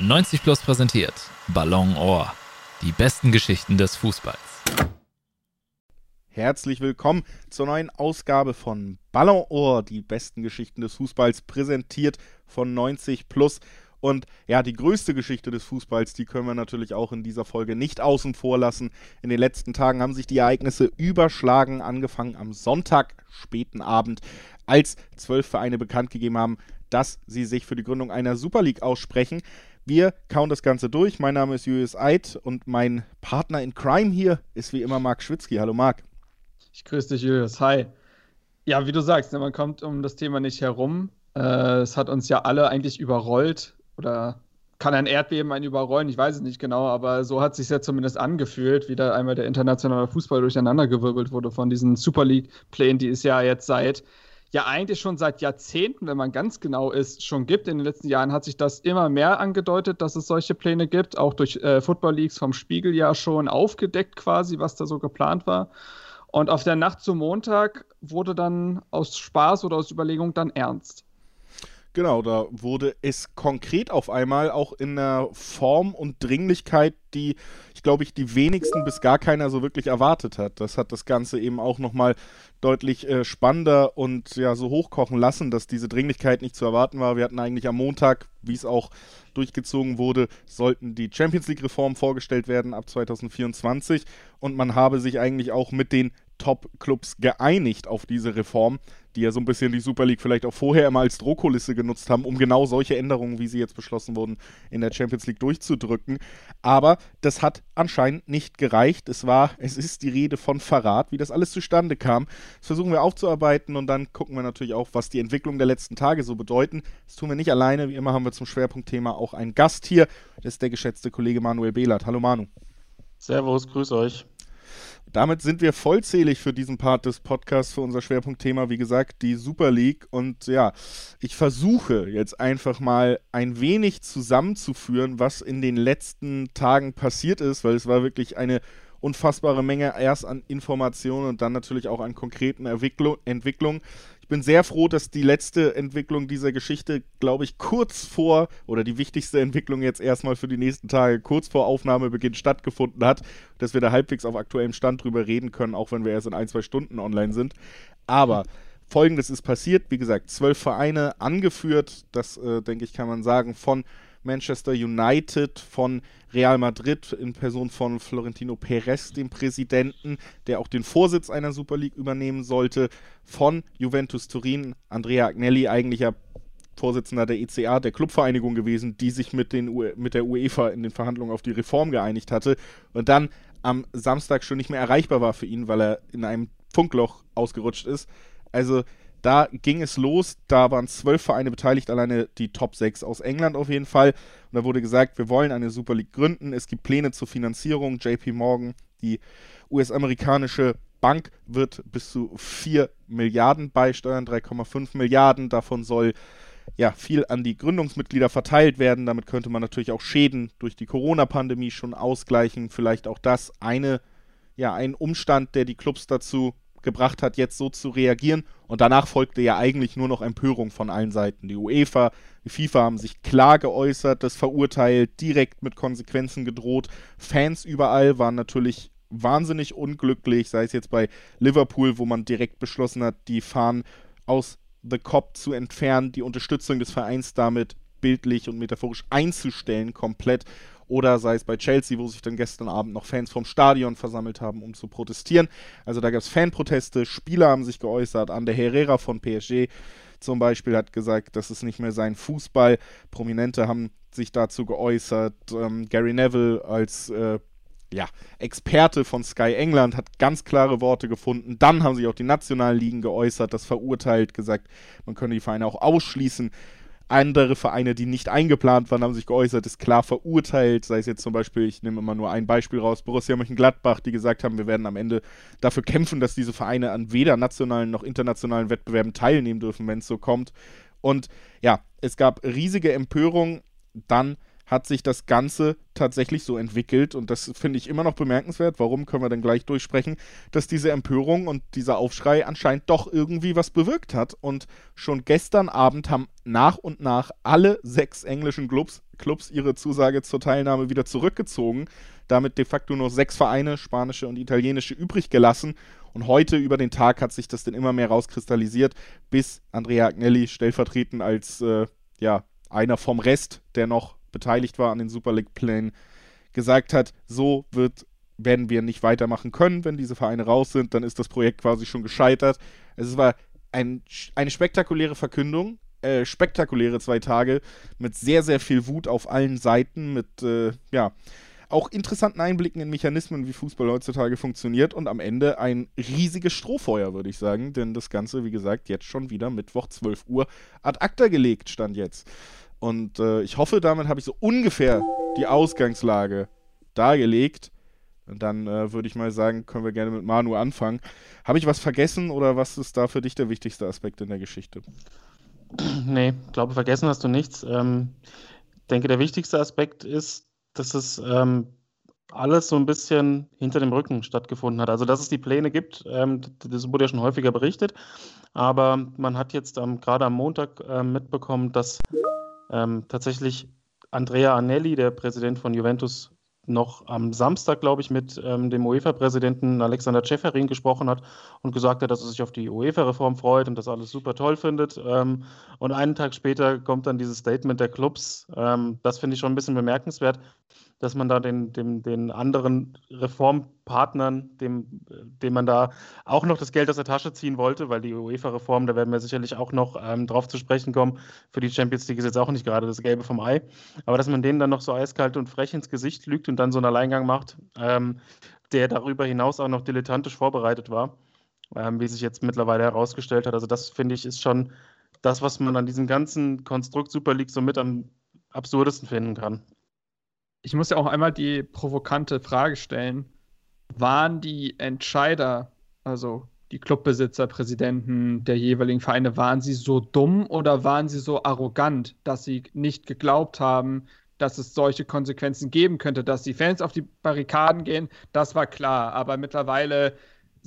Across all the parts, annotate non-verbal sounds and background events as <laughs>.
90 Plus präsentiert Ballon Ohr. Die besten Geschichten des Fußballs. Herzlich willkommen zur neuen Ausgabe von Ballon Ohr, die besten Geschichten des Fußballs, präsentiert von 90 Plus. Und ja, die größte Geschichte des Fußballs, die können wir natürlich auch in dieser Folge nicht außen vor lassen. In den letzten Tagen haben sich die Ereignisse überschlagen, angefangen am Sonntag, späten Abend, als zwölf Vereine bekannt gegeben haben, dass sie sich für die Gründung einer Super League aussprechen. Wir kauen das Ganze durch. Mein Name ist Julius Eid und mein Partner in Crime hier ist wie immer Marc Schwitzky. Hallo Marc. Ich grüße dich, Julius. Hi. Ja, wie du sagst, ne, man kommt um das Thema nicht herum. Äh, es hat uns ja alle eigentlich überrollt oder kann ein Erdbeben einen überrollen, ich weiß es nicht genau, aber so hat es sich ja zumindest angefühlt, wie da einmal der internationale Fußball durcheinandergewirbelt wurde von diesen Super League-Plänen, die es ja jetzt seit ja eigentlich schon seit Jahrzehnten, wenn man ganz genau ist, schon gibt. In den letzten Jahren hat sich das immer mehr angedeutet, dass es solche Pläne gibt, auch durch äh, Football Leagues vom Spiegel ja schon aufgedeckt quasi, was da so geplant war. Und auf der Nacht zum Montag wurde dann aus Spaß oder aus Überlegung dann ernst. Genau, da wurde es konkret auf einmal auch in einer Form und Dringlichkeit, die glaube ich die wenigsten bis gar keiner so wirklich erwartet hat. Das hat das Ganze eben auch nochmal deutlich äh, spannender und ja so hochkochen lassen, dass diese Dringlichkeit nicht zu erwarten war. Wir hatten eigentlich am Montag, wie es auch durchgezogen wurde, sollten die Champions League Reformen vorgestellt werden ab 2024 und man habe sich eigentlich auch mit den Top-Clubs geeinigt auf diese Reform, die ja so ein bisschen die Super League vielleicht auch vorher immer als Drohkulisse genutzt haben, um genau solche Änderungen, wie sie jetzt beschlossen wurden, in der Champions League durchzudrücken. Aber das hat anscheinend nicht gereicht. Es war, es ist die Rede von Verrat, wie das alles zustande kam. Das versuchen wir aufzuarbeiten und dann gucken wir natürlich auch, was die Entwicklung der letzten Tage so bedeuten. Das tun wir nicht alleine. Wie immer haben wir zum Schwerpunktthema auch einen Gast hier. Das ist der geschätzte Kollege Manuel Behlert. Hallo Manu. Servus, grüß euch. Damit sind wir vollzählig für diesen Part des Podcasts, für unser Schwerpunktthema, wie gesagt, die Super League. Und ja, ich versuche jetzt einfach mal ein wenig zusammenzuführen, was in den letzten Tagen passiert ist, weil es war wirklich eine unfassbare Menge erst an Informationen und dann natürlich auch an konkreten Entwicklungen. Ich bin sehr froh, dass die letzte Entwicklung dieser Geschichte, glaube ich, kurz vor, oder die wichtigste Entwicklung jetzt erstmal für die nächsten Tage, kurz vor Aufnahmebeginn stattgefunden hat, dass wir da halbwegs auf aktuellem Stand drüber reden können, auch wenn wir erst in ein, zwei Stunden online sind. Aber folgendes ist passiert, wie gesagt, zwölf Vereine angeführt, das äh, denke ich, kann man sagen, von Manchester United, von Real Madrid in Person von Florentino Perez, dem Präsidenten, der auch den Vorsitz einer Super League übernehmen sollte, von Juventus Turin, Andrea Agnelli, eigentlich ja Vorsitzender der ECA, der Clubvereinigung gewesen, die sich mit, den mit der UEFA in den Verhandlungen auf die Reform geeinigt hatte und dann am Samstag schon nicht mehr erreichbar war für ihn, weil er in einem Funkloch ausgerutscht ist. Also da ging es los, da waren zwölf Vereine beteiligt, alleine die Top 6 aus England auf jeden Fall. Und da wurde gesagt, wir wollen eine Super League gründen, es gibt Pläne zur Finanzierung. JP Morgan, die US-amerikanische Bank, wird bis zu 4 Milliarden beisteuern, 3,5 Milliarden. Davon soll ja viel an die Gründungsmitglieder verteilt werden. Damit könnte man natürlich auch Schäden durch die Corona-Pandemie schon ausgleichen. Vielleicht auch das eine, ja, ein Umstand, der die Clubs dazu gebracht hat, jetzt so zu reagieren. Und danach folgte ja eigentlich nur noch Empörung von allen Seiten. Die UEFA, die FIFA haben sich klar geäußert, das verurteilt, direkt mit Konsequenzen gedroht. Fans überall waren natürlich wahnsinnig unglücklich, sei es jetzt bei Liverpool, wo man direkt beschlossen hat, die Fahnen aus The Cop zu entfernen, die Unterstützung des Vereins damit bildlich und metaphorisch einzustellen, komplett oder sei es bei Chelsea, wo sich dann gestern Abend noch Fans vom Stadion versammelt haben, um zu protestieren. Also da gab es Fanproteste, Spieler haben sich geäußert, Ander Herrera von PSG zum Beispiel hat gesagt, das ist nicht mehr sein Fußball. Prominente haben sich dazu geäußert. Ähm, Gary Neville als äh, ja, Experte von Sky England hat ganz klare Worte gefunden. Dann haben sich auch die nationalen Ligen geäußert, das verurteilt, gesagt, man könne die Vereine auch ausschließen. Andere Vereine, die nicht eingeplant waren, haben sich geäußert, ist klar verurteilt. Sei es jetzt zum Beispiel, ich nehme immer nur ein Beispiel raus, Borussia Mönchengladbach, die gesagt haben, wir werden am Ende dafür kämpfen, dass diese Vereine an weder nationalen noch internationalen Wettbewerben teilnehmen dürfen, wenn es so kommt. Und ja, es gab riesige Empörung. Dann hat sich das Ganze tatsächlich so entwickelt und das finde ich immer noch bemerkenswert. Warum können wir dann gleich durchsprechen, dass diese Empörung und dieser Aufschrei anscheinend doch irgendwie was bewirkt hat und schon gestern Abend haben nach und nach alle sechs englischen Clubs, Clubs ihre Zusage zur Teilnahme wieder zurückgezogen, damit de facto nur sechs Vereine, spanische und italienische, übrig gelassen und heute über den Tag hat sich das dann immer mehr rauskristallisiert, bis Andrea Agnelli stellvertretend als äh, ja, einer vom Rest, der noch beteiligt war an den Super League-Plänen, gesagt hat, so wird, werden wir nicht weitermachen können, wenn diese Vereine raus sind, dann ist das Projekt quasi schon gescheitert. Es war ein, eine spektakuläre Verkündung, äh, spektakuläre zwei Tage mit sehr, sehr viel Wut auf allen Seiten, mit, äh, ja, auch interessanten Einblicken in Mechanismen, wie Fußball heutzutage funktioniert und am Ende ein riesiges Strohfeuer, würde ich sagen, denn das Ganze, wie gesagt, jetzt schon wieder Mittwoch 12 Uhr ad acta gelegt, stand jetzt. Und äh, ich hoffe, damit habe ich so ungefähr die Ausgangslage dargelegt. Und dann äh, würde ich mal sagen, können wir gerne mit Manu anfangen. Habe ich was vergessen oder was ist da für dich der wichtigste Aspekt in der Geschichte? <clears throat> Nee, glaube, vergessen hast du nichts. Ähm, denke, der wichtigste Aspekt ist, dass es ähm, alles so ein bisschen hinter dem Rücken stattgefunden hat. Also, dass es die Pläne gibt, ähm, das wurde ja schon häufiger berichtet. Aber man hat jetzt ähm, gerade am Montag äh, mitbekommen, dass ähm, tatsächlich Andrea Anelli, der Präsident von Juventus, noch am Samstag, glaube ich, mit ähm, dem UEFA-Präsidenten Alexander Ceferin gesprochen hat und gesagt hat, dass er sich auf die UEFA-Reform freut und das alles super toll findet. Ähm, und einen Tag später kommt dann dieses Statement der Clubs. Ähm, das finde ich schon ein bisschen bemerkenswert dass man da den, den, den anderen Reformpartnern, dem, dem man da auch noch das Geld aus der Tasche ziehen wollte, weil die UEFA-Reform, da werden wir sicherlich auch noch ähm, drauf zu sprechen kommen, für die Champions League ist jetzt auch nicht gerade das Gelbe vom Ei, aber dass man denen dann noch so eiskalt und frech ins Gesicht lügt und dann so einen Alleingang macht, ähm, der darüber hinaus auch noch dilettantisch vorbereitet war, ähm, wie sich jetzt mittlerweile herausgestellt hat. Also das finde ich ist schon das, was man an diesem ganzen Konstrukt Super League so mit am absurdesten finden kann ich muss ja auch einmal die provokante Frage stellen: Waren die Entscheider, also die Clubbesitzer, Präsidenten der jeweiligen Vereine, waren sie so dumm oder waren sie so arrogant, dass sie nicht geglaubt haben, dass es solche Konsequenzen geben könnte, dass die Fans auf die Barrikaden gehen? Das war klar, aber mittlerweile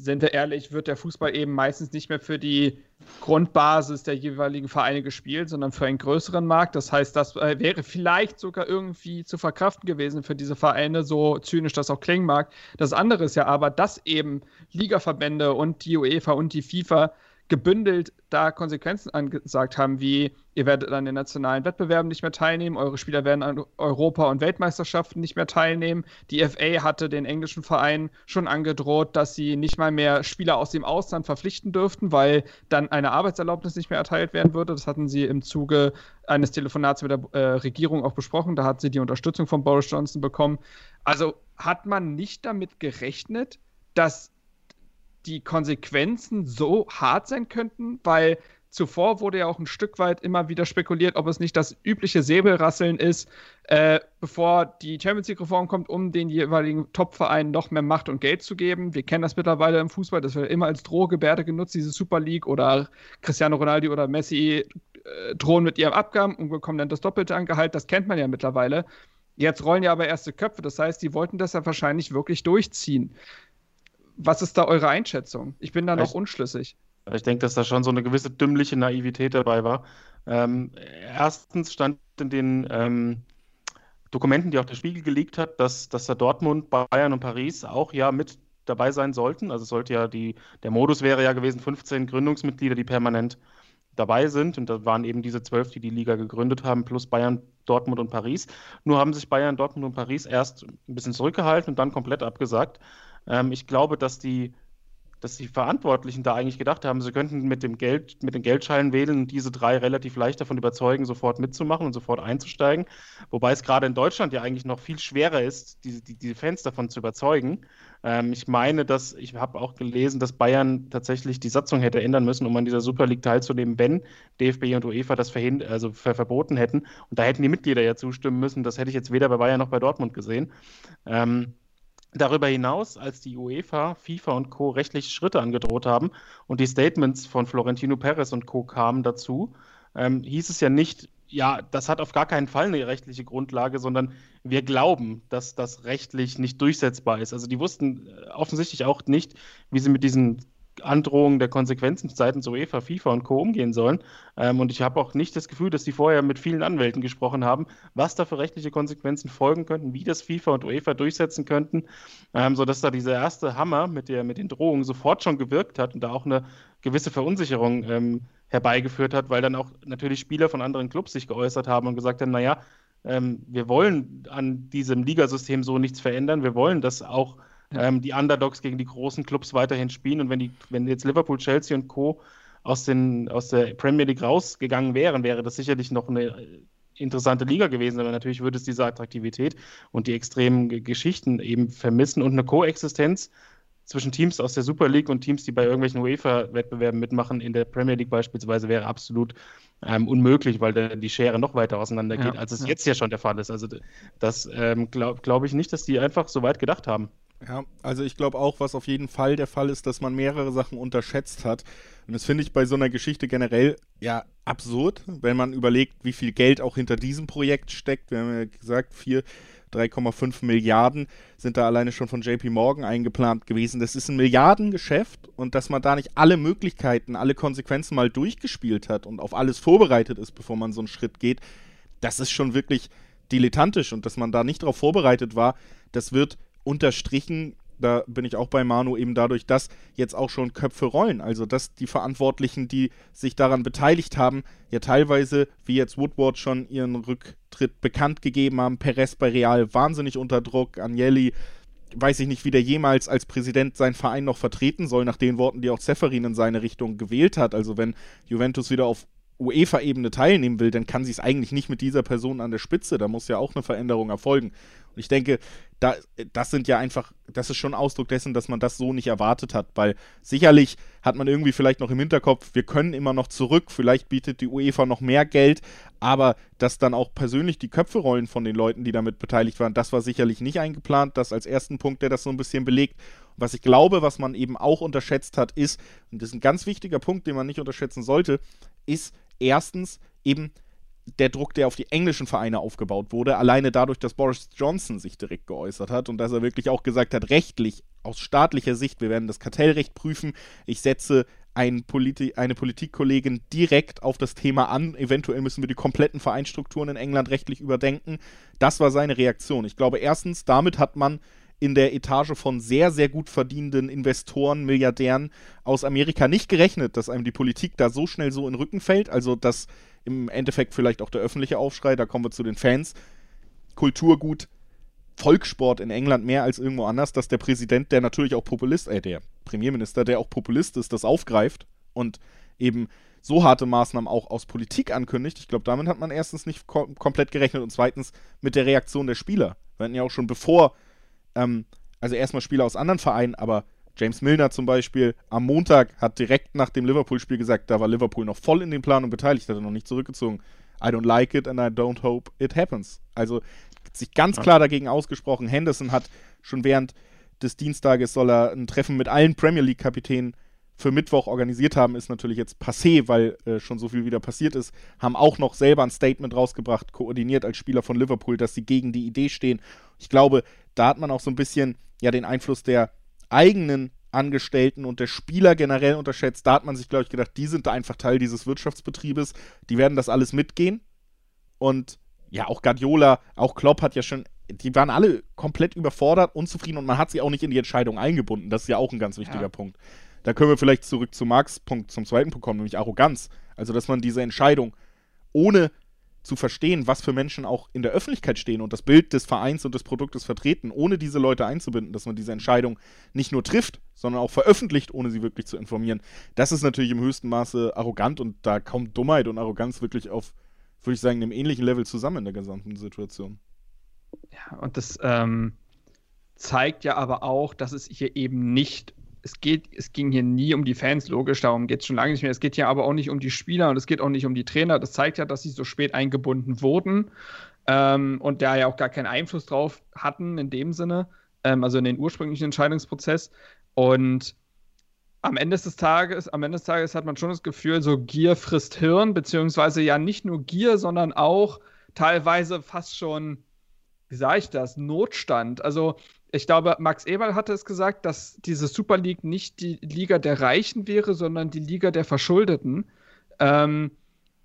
sind wir ehrlich, wird der Fußball eben meistens nicht mehr für die Grundbasis der jeweiligen Vereine gespielt, sondern für einen größeren Markt. Das heißt, das äh, wäre vielleicht sogar irgendwie zu verkraften gewesen für diese Vereine, so zynisch das auch klingen mag. Das andere ist ja aber, dass eben Ligaverbände und die UEFA und die FIFA gebündelt da Konsequenzen angesagt haben, wie ihr werdet an den nationalen Wettbewerben nicht mehr teilnehmen, eure Spieler werden an Europa- und Weltmeisterschaften nicht mehr teilnehmen. Die FA hatte den englischen Vereinen schon angedroht, dass sie nicht mal mehr Spieler aus dem Ausland verpflichten dürften, weil dann eine Arbeitserlaubnis nicht mehr erteilt werden würde. Das hatten sie im Zuge eines Telefonats mit der äh, Regierung auch besprochen. Da hat sie die Unterstützung von Boris Johnson bekommen. Also hat man nicht damit gerechnet, dass die Konsequenzen so hart sein könnten, weil zuvor wurde ja auch ein Stück weit immer wieder spekuliert, ob es nicht das übliche Säbelrasseln ist, äh, bevor die Champions League-Reform kommt, um den jeweiligen Top-Vereinen noch mehr Macht und Geld zu geben. Wir kennen das mittlerweile im Fußball, das wird immer als Drohgebärde genutzt, diese Super League oder Cristiano Ronaldo oder Messi äh, drohen mit ihrem Abgaben und bekommen dann das Doppelte an Gehalt. Das kennt man ja mittlerweile. Jetzt rollen ja aber erste Köpfe, das heißt, die wollten das ja wahrscheinlich wirklich durchziehen. Was ist da eure Einschätzung? Ich bin da noch ich, unschlüssig. Ich denke, dass da schon so eine gewisse dümmliche Naivität dabei war. Ähm, erstens stand in den ähm, Dokumenten, die auch der Spiegel gelegt hat, dass, dass da Dortmund, Bayern und Paris auch ja mit dabei sein sollten. Also sollte ja die, der Modus wäre ja gewesen, 15 Gründungsmitglieder, die permanent dabei sind. Und da waren eben diese zwölf, die die Liga gegründet haben, plus Bayern, Dortmund und Paris. Nur haben sich Bayern, Dortmund und Paris erst ein bisschen zurückgehalten und dann komplett abgesagt. Ähm, ich glaube, dass die, dass die Verantwortlichen da eigentlich gedacht haben, sie könnten mit dem Geld, mit den Geldscheinen wählen und diese drei relativ leicht davon überzeugen, sofort mitzumachen und sofort einzusteigen. Wobei es gerade in Deutschland ja eigentlich noch viel schwerer ist, die, die, die Fans davon zu überzeugen. Ähm, ich meine, dass ich habe auch gelesen, dass Bayern tatsächlich die Satzung hätte ändern müssen, um an dieser Super League teilzunehmen, wenn DFB und UEFA das verhind also ver verboten hätten. Und da hätten die Mitglieder ja zustimmen müssen. Das hätte ich jetzt weder bei Bayern noch bei Dortmund gesehen. Ähm, Darüber hinaus, als die UEFA, FIFA und Co. rechtliche Schritte angedroht haben und die Statements von Florentino Perez und Co. kamen dazu, ähm, hieß es ja nicht, ja, das hat auf gar keinen Fall eine rechtliche Grundlage, sondern wir glauben, dass das rechtlich nicht durchsetzbar ist. Also die wussten äh, offensichtlich auch nicht, wie sie mit diesen Androhungen der Konsequenzen seitens UEFA, FIFA und Co. umgehen sollen. Ähm, und ich habe auch nicht das Gefühl, dass die vorher mit vielen Anwälten gesprochen haben, was da für rechtliche Konsequenzen folgen könnten, wie das FIFA und UEFA durchsetzen könnten, ähm, sodass da dieser erste Hammer mit, der, mit den Drohungen sofort schon gewirkt hat und da auch eine gewisse Verunsicherung ähm, herbeigeführt hat, weil dann auch natürlich Spieler von anderen Clubs sich geäußert haben und gesagt haben, naja, ähm, wir wollen an diesem Ligasystem so nichts verändern, wir wollen, dass auch ähm, die Underdogs gegen die großen Clubs weiterhin spielen. Und wenn, die, wenn jetzt Liverpool, Chelsea und Co. aus, den, aus der Premier League rausgegangen wären, wäre das sicherlich noch eine äh, interessante Liga gewesen, aber natürlich würde es diese Attraktivität und die extremen Geschichten eben vermissen und eine Koexistenz zwischen Teams aus der Super League und Teams, die bei irgendwelchen UEFA-Wettbewerben mitmachen, in der Premier League beispielsweise, wäre absolut ähm, unmöglich, weil da die Schere noch weiter auseinandergeht, ja, als es ja. jetzt ja schon der Fall ist. Also das ähm, glaube glaub ich nicht, dass die einfach so weit gedacht haben. Ja, also ich glaube auch, was auf jeden Fall der Fall ist, dass man mehrere Sachen unterschätzt hat. Und das finde ich bei so einer Geschichte generell ja absurd, wenn man überlegt, wie viel Geld auch hinter diesem Projekt steckt. Wir haben ja gesagt, 4, 3,5 Milliarden sind da alleine schon von JP Morgan eingeplant gewesen. Das ist ein Milliardengeschäft und dass man da nicht alle Möglichkeiten, alle Konsequenzen mal durchgespielt hat und auf alles vorbereitet ist, bevor man so einen Schritt geht, das ist schon wirklich dilettantisch und dass man da nicht darauf vorbereitet war, das wird unterstrichen, da bin ich auch bei Manu, eben dadurch, dass jetzt auch schon Köpfe rollen. Also, dass die Verantwortlichen, die sich daran beteiligt haben, ja teilweise, wie jetzt Woodward schon ihren Rücktritt bekannt gegeben haben, Perez bei Real wahnsinnig unter Druck, Agnelli, weiß ich nicht, wie der jemals als Präsident seinen Verein noch vertreten soll, nach den Worten, die auch Zeferin in seine Richtung gewählt hat. Also, wenn Juventus wieder auf UEFA-Ebene teilnehmen will, dann kann sie es eigentlich nicht mit dieser Person an der Spitze. Da muss ja auch eine Veränderung erfolgen. Und ich denke, da, das sind ja einfach, das ist schon Ausdruck dessen, dass man das so nicht erwartet hat, weil sicherlich hat man irgendwie vielleicht noch im Hinterkopf, wir können immer noch zurück, vielleicht bietet die UEFA noch mehr Geld, aber dass dann auch persönlich die Köpfe rollen von den Leuten, die damit beteiligt waren, das war sicherlich nicht eingeplant. Das als ersten Punkt, der das so ein bisschen belegt. was ich glaube, was man eben auch unterschätzt hat, ist, und das ist ein ganz wichtiger Punkt, den man nicht unterschätzen sollte, ist erstens eben der Druck, der auf die englischen Vereine aufgebaut wurde, alleine dadurch, dass Boris Johnson sich direkt geäußert hat und dass er wirklich auch gesagt hat, rechtlich, aus staatlicher Sicht, wir werden das Kartellrecht prüfen, ich setze ein Politi eine Politikkollegin direkt auf das Thema an, eventuell müssen wir die kompletten Vereinsstrukturen in England rechtlich überdenken. Das war seine Reaktion. Ich glaube, erstens, damit hat man in der Etage von sehr, sehr gut verdienenden Investoren, Milliardären aus Amerika nicht gerechnet, dass einem die Politik da so schnell so in den Rücken fällt. Also, dass im Endeffekt vielleicht auch der öffentliche Aufschrei, da kommen wir zu den Fans, Kulturgut, Volkssport in England mehr als irgendwo anders, dass der Präsident, der natürlich auch Populist, äh, der Premierminister, der auch Populist ist, das aufgreift und eben so harte Maßnahmen auch aus Politik ankündigt. Ich glaube, damit hat man erstens nicht kom komplett gerechnet und zweitens mit der Reaktion der Spieler. Wir hatten ja auch schon bevor, ähm, also erstmal Spieler aus anderen Vereinen, aber James Milner zum Beispiel am Montag hat direkt nach dem Liverpool-Spiel gesagt, da war Liverpool noch voll in den Planungen beteiligt, hat er noch nicht zurückgezogen. I don't like it and I don't hope it happens. Also sich ganz klar dagegen ausgesprochen. Henderson hat schon während des Dienstages soll er ein Treffen mit allen Premier League-Kapitänen für Mittwoch organisiert haben, ist natürlich jetzt passé, weil äh, schon so viel wieder passiert ist. Haben auch noch selber ein Statement rausgebracht, koordiniert als Spieler von Liverpool, dass sie gegen die Idee stehen. Ich glaube, da hat man auch so ein bisschen ja den Einfluss der eigenen Angestellten und der Spieler generell unterschätzt. Da hat man sich, glaube ich, gedacht, die sind da einfach Teil dieses Wirtschaftsbetriebes. Die werden das alles mitgehen. Und ja, auch Guardiola, auch Klopp hat ja schon, die waren alle komplett überfordert, unzufrieden und man hat sie auch nicht in die Entscheidung eingebunden. Das ist ja auch ein ganz wichtiger ja. Punkt. Da können wir vielleicht zurück zu Marx Punkt, zum zweiten Punkt kommen, nämlich Arroganz. Also, dass man diese Entscheidung ohne zu verstehen, was für Menschen auch in der Öffentlichkeit stehen und das Bild des Vereins und des Produktes vertreten, ohne diese Leute einzubinden, dass man diese Entscheidung nicht nur trifft, sondern auch veröffentlicht, ohne sie wirklich zu informieren. Das ist natürlich im höchsten Maße arrogant und da kommt Dummheit und Arroganz wirklich auf, würde ich sagen, einem ähnlichen Level zusammen in der gesamten Situation. Ja, und das ähm, zeigt ja aber auch, dass es hier eben nicht es geht, es ging hier nie um die Fans, logisch, darum geht es schon lange nicht mehr. Es geht hier aber auch nicht um die Spieler und es geht auch nicht um die Trainer. Das zeigt ja, dass sie so spät eingebunden wurden ähm, und da ja auch gar keinen Einfluss drauf hatten in dem Sinne, ähm, also in den ursprünglichen Entscheidungsprozess. Und am Ende des Tages, am Ende des Tages hat man schon das Gefühl, so Gier frisst Hirn, beziehungsweise ja nicht nur Gier, sondern auch teilweise fast schon, wie sage ich das, Notstand. Also ich glaube, Max Eberl hatte es gesagt, dass diese Super League nicht die Liga der Reichen wäre, sondern die Liga der Verschuldeten. Ähm,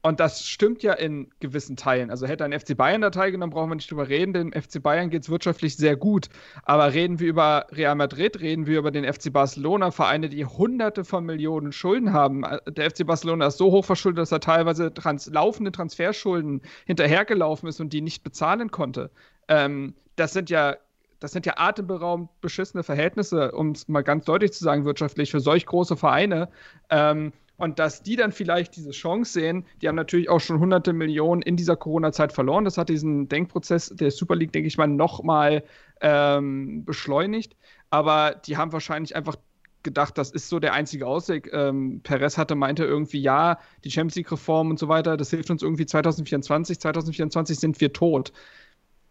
und das stimmt ja in gewissen Teilen. Also hätte ein FC Bayern da teilgenommen, brauchen wir nicht drüber reden. Dem FC Bayern geht es wirtschaftlich sehr gut. Aber reden wir über Real Madrid, reden wir über den FC Barcelona, Vereine, die hunderte von Millionen Schulden haben. Der FC Barcelona ist so hoch verschuldet, dass er teilweise trans laufende Transferschulden hinterhergelaufen ist und die nicht bezahlen konnte. Ähm, das sind ja das sind ja atemberaubend beschissene Verhältnisse, um es mal ganz deutlich zu sagen, wirtschaftlich für solch große Vereine. Ähm, und dass die dann vielleicht diese Chance sehen, die haben natürlich auch schon hunderte Millionen in dieser Corona-Zeit verloren. Das hat diesen Denkprozess der Super League, denke ich mal, nochmal ähm, beschleunigt. Aber die haben wahrscheinlich einfach gedacht, das ist so der einzige Ausweg. Ähm, Perez hatte meinte irgendwie, ja, die Champions League-Reform und so weiter, das hilft uns irgendwie 2024. 2024 sind wir tot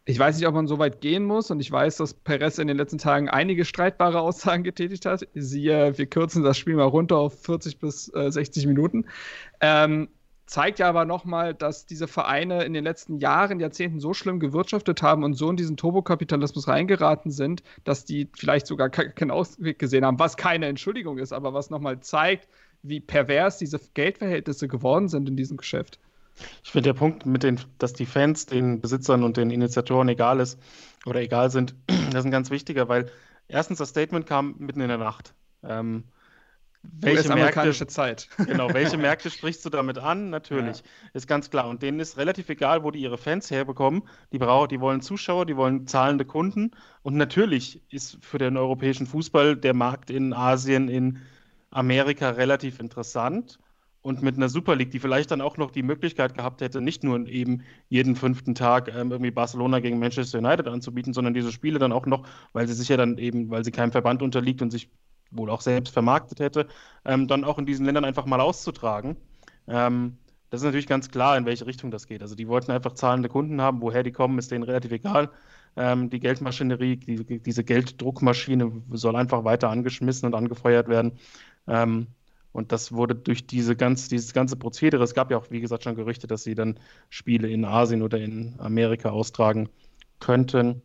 ich weiß nicht, ob man so weit gehen muss und ich weiß, dass Perez in den letzten Tagen einige streitbare Aussagen getätigt hat. Siehe, wir kürzen das Spiel mal runter auf 40 bis äh, 60 Minuten. Ähm, zeigt ja aber nochmal, dass diese Vereine in den letzten Jahren, Jahrzehnten so schlimm gewirtschaftet haben und so in diesen Turbokapitalismus reingeraten sind, dass die vielleicht sogar keinen Ausweg gesehen haben, was keine Entschuldigung ist, aber was nochmal zeigt, wie pervers diese Geldverhältnisse geworden sind in diesem Geschäft. Ich finde der Punkt mit den, dass die Fans den Besitzern und den Initiatoren egal ist oder egal sind, <clears throat> das ist ein ganz wichtiger, weil erstens das Statement kam mitten in der Nacht. Ähm, welche Märkte, Zeit. <laughs> Genau, welche Märkte <laughs> sprichst du damit an? Natürlich, ja. ist ganz klar. Und denen ist relativ egal, wo die ihre Fans herbekommen. Die, brauchen, die wollen Zuschauer, die wollen zahlende Kunden. Und natürlich ist für den europäischen Fußball der Markt in Asien, in Amerika relativ interessant und mit einer Super League, die vielleicht dann auch noch die Möglichkeit gehabt hätte, nicht nur eben jeden fünften Tag ähm, irgendwie Barcelona gegen Manchester United anzubieten, sondern diese Spiele dann auch noch, weil sie sich ja dann eben, weil sie keinem Verband unterliegt und sich wohl auch selbst vermarktet hätte, ähm, dann auch in diesen Ländern einfach mal auszutragen. Ähm, das ist natürlich ganz klar, in welche Richtung das geht. Also die wollten einfach zahlende Kunden haben, woher die kommen, ist denen relativ egal. Ähm, die Geldmaschinerie, die, diese Gelddruckmaschine soll einfach weiter angeschmissen und angefeuert werden. Ähm, und das wurde durch diese ganz, dieses ganze Prozedere, es gab ja auch, wie gesagt, schon Gerüchte, dass sie dann Spiele in Asien oder in Amerika austragen könnten.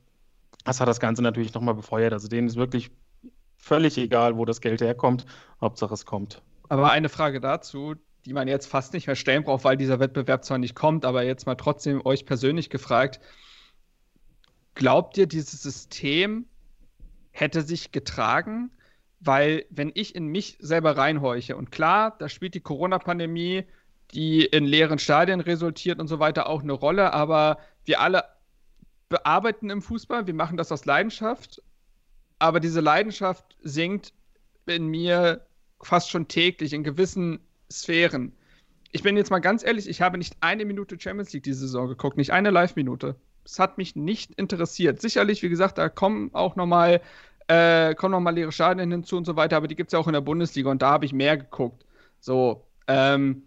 Das hat das Ganze natürlich nochmal befeuert. Also denen ist wirklich völlig egal, wo das Geld herkommt. Hauptsache es kommt. Aber eine Frage dazu, die man jetzt fast nicht mehr stellen braucht, weil dieser Wettbewerb zwar nicht kommt, aber jetzt mal trotzdem euch persönlich gefragt. Glaubt ihr, dieses System hätte sich getragen, weil wenn ich in mich selber reinhorche und klar, da spielt die Corona-Pandemie, die in leeren Stadien resultiert und so weiter auch eine Rolle, aber wir alle bearbeiten im Fußball, wir machen das aus Leidenschaft, aber diese Leidenschaft sinkt in mir fast schon täglich in gewissen Sphären. Ich bin jetzt mal ganz ehrlich, ich habe nicht eine Minute Champions League diese Saison geguckt, nicht eine Live-Minute. Es hat mich nicht interessiert. Sicherlich, wie gesagt, da kommen auch nochmal äh, kommen noch mal leere Stadien hinzu und so weiter, aber die gibt es ja auch in der Bundesliga und da habe ich mehr geguckt. So, ähm,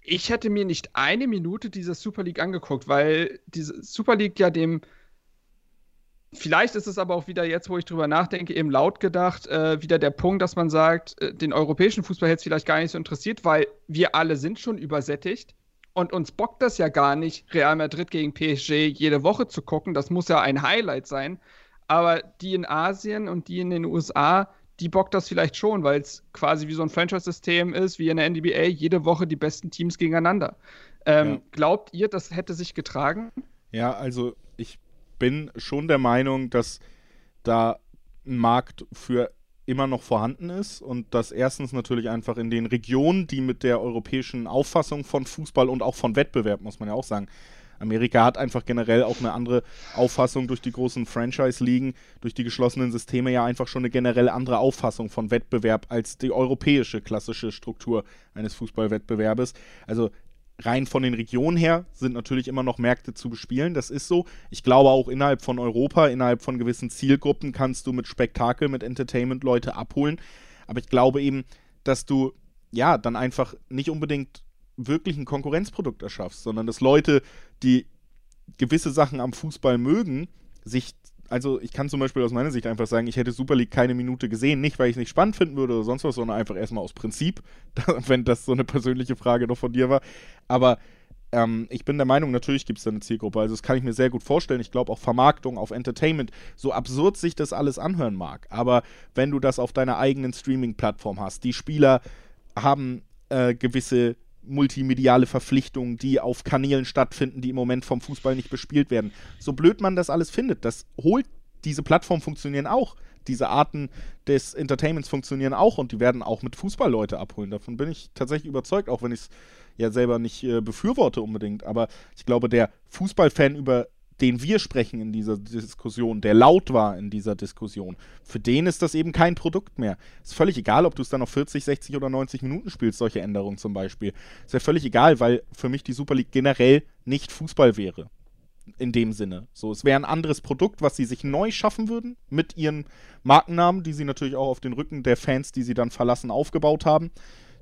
ich hätte mir nicht eine Minute dieser Super League angeguckt, weil diese Super League ja dem Vielleicht ist es aber auch wieder jetzt, wo ich drüber nachdenke, eben laut gedacht, äh, wieder der Punkt, dass man sagt, äh, den europäischen Fußball hätte es vielleicht gar nicht so interessiert, weil wir alle sind schon übersättigt und uns bockt das ja gar nicht, Real Madrid gegen PSG jede Woche zu gucken. Das muss ja ein Highlight sein aber die in Asien und die in den USA, die bockt das vielleicht schon, weil es quasi wie so ein Franchise-System ist, wie in der NBA, jede Woche die besten Teams gegeneinander. Ähm, ja. Glaubt ihr, das hätte sich getragen? Ja, also ich bin schon der Meinung, dass da ein Markt für immer noch vorhanden ist und dass erstens natürlich einfach in den Regionen, die mit der europäischen Auffassung von Fußball und auch von Wettbewerb, muss man ja auch sagen, Amerika hat einfach generell auch eine andere Auffassung durch die großen Franchise-Ligen, durch die geschlossenen Systeme ja einfach schon eine generell andere Auffassung von Wettbewerb als die europäische klassische Struktur eines Fußballwettbewerbes. Also rein von den Regionen her sind natürlich immer noch Märkte zu bespielen, das ist so. Ich glaube auch innerhalb von Europa, innerhalb von gewissen Zielgruppen kannst du mit Spektakel, mit Entertainment Leute abholen. Aber ich glaube eben, dass du ja dann einfach nicht unbedingt wirklich ein Konkurrenzprodukt erschaffst, sondern dass Leute, die gewisse Sachen am Fußball mögen, sich also ich kann zum Beispiel aus meiner Sicht einfach sagen, ich hätte Super League keine Minute gesehen, nicht weil ich es nicht spannend finden würde oder sonst was, sondern einfach erstmal aus Prinzip, <laughs> wenn das so eine persönliche Frage noch von dir war. Aber ähm, ich bin der Meinung, natürlich gibt es da eine Zielgruppe. Also das kann ich mir sehr gut vorstellen. Ich glaube auch Vermarktung auf Entertainment, so absurd sich das alles anhören mag. Aber wenn du das auf deiner eigenen Streaming-Plattform hast, die Spieler haben äh, gewisse multimediale Verpflichtungen, die auf Kanälen stattfinden, die im Moment vom Fußball nicht bespielt werden. So blöd man das alles findet, das holt diese Plattformen funktionieren auch. Diese Arten des Entertainments funktionieren auch und die werden auch mit Fußballleute abholen. Davon bin ich tatsächlich überzeugt, auch wenn ich es ja selber nicht äh, befürworte unbedingt. Aber ich glaube, der Fußballfan, über den wir sprechen in dieser Diskussion, der laut war in dieser Diskussion, für den ist das eben kein Produkt mehr. Ist völlig egal, ob du es dann auf 40, 60 oder 90 Minuten spielst, solche Änderungen zum Beispiel. Ist ja völlig egal, weil für mich die Super League generell nicht Fußball wäre. In dem Sinne. So, es wäre ein anderes Produkt, was sie sich neu schaffen würden, mit ihren Markennamen, die sie natürlich auch auf den Rücken der Fans, die sie dann verlassen, aufgebaut haben.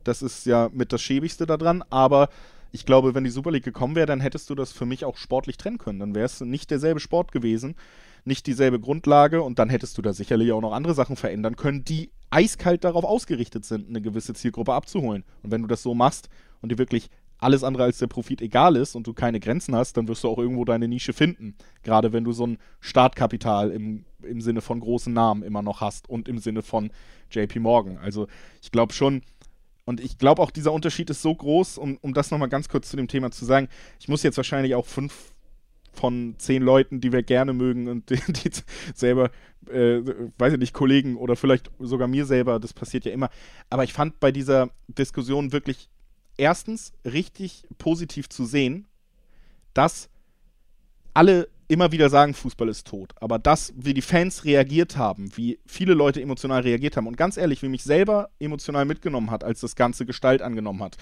Das ist ja mit das Schäbigste daran, aber ich glaube, wenn die Super League gekommen wäre, dann hättest du das für mich auch sportlich trennen können. Dann wäre es nicht derselbe Sport gewesen, nicht dieselbe Grundlage und dann hättest du da sicherlich auch noch andere Sachen verändern können, die eiskalt darauf ausgerichtet sind, eine gewisse Zielgruppe abzuholen. Und wenn du das so machst und dir wirklich alles andere als der Profit egal ist und du keine Grenzen hast, dann wirst du auch irgendwo deine Nische finden. Gerade wenn du so ein Startkapital im, im Sinne von großen Namen immer noch hast und im Sinne von JP Morgan. Also ich glaube schon, und ich glaube auch, dieser Unterschied ist so groß, um, um das nochmal ganz kurz zu dem Thema zu sagen. Ich muss jetzt wahrscheinlich auch fünf von zehn Leuten, die wir gerne mögen und <laughs> die, die selber, äh, weiß ich nicht, Kollegen oder vielleicht sogar mir selber, das passiert ja immer. Aber ich fand bei dieser Diskussion wirklich erstens richtig positiv zu sehen, dass alle immer wieder sagen, Fußball ist tot. Aber das, wie die Fans reagiert haben, wie viele Leute emotional reagiert haben und ganz ehrlich, wie mich selber emotional mitgenommen hat, als das Ganze Gestalt angenommen hat,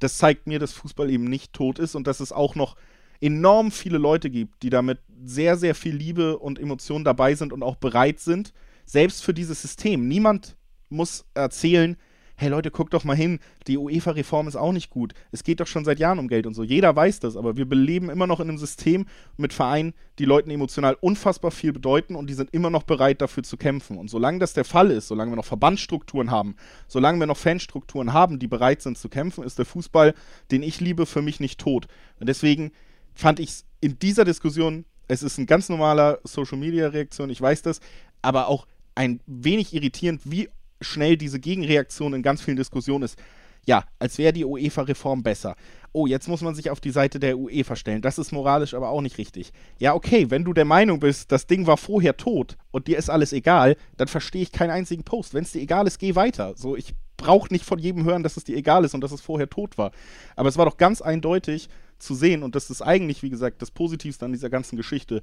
das zeigt mir, dass Fußball eben nicht tot ist und dass es auch noch enorm viele Leute gibt, die damit sehr, sehr viel Liebe und Emotionen dabei sind und auch bereit sind, selbst für dieses System. Niemand muss erzählen, hey Leute, guckt doch mal hin, die UEFA-Reform ist auch nicht gut. Es geht doch schon seit Jahren um Geld und so. Jeder weiß das, aber wir beleben immer noch in einem System mit Vereinen, die Leuten emotional unfassbar viel bedeuten und die sind immer noch bereit dafür zu kämpfen. Und solange das der Fall ist, solange wir noch Verbandsstrukturen haben, solange wir noch Fanstrukturen haben, die bereit sind zu kämpfen, ist der Fußball, den ich liebe, für mich nicht tot. Und deswegen fand ich es in dieser Diskussion, es ist ein ganz normaler Social-Media-Reaktion, ich weiß das, aber auch ein wenig irritierend, wie schnell diese Gegenreaktion in ganz vielen Diskussionen ist. Ja, als wäre die UEFA-Reform besser. Oh, jetzt muss man sich auf die Seite der UEFA stellen. Das ist moralisch aber auch nicht richtig. Ja, okay, wenn du der Meinung bist, das Ding war vorher tot und dir ist alles egal, dann verstehe ich keinen einzigen Post. Wenn es dir egal ist, geh weiter. So, ich brauche nicht von jedem hören, dass es dir egal ist und dass es vorher tot war. Aber es war doch ganz eindeutig zu sehen und das ist eigentlich, wie gesagt, das Positivste an dieser ganzen Geschichte,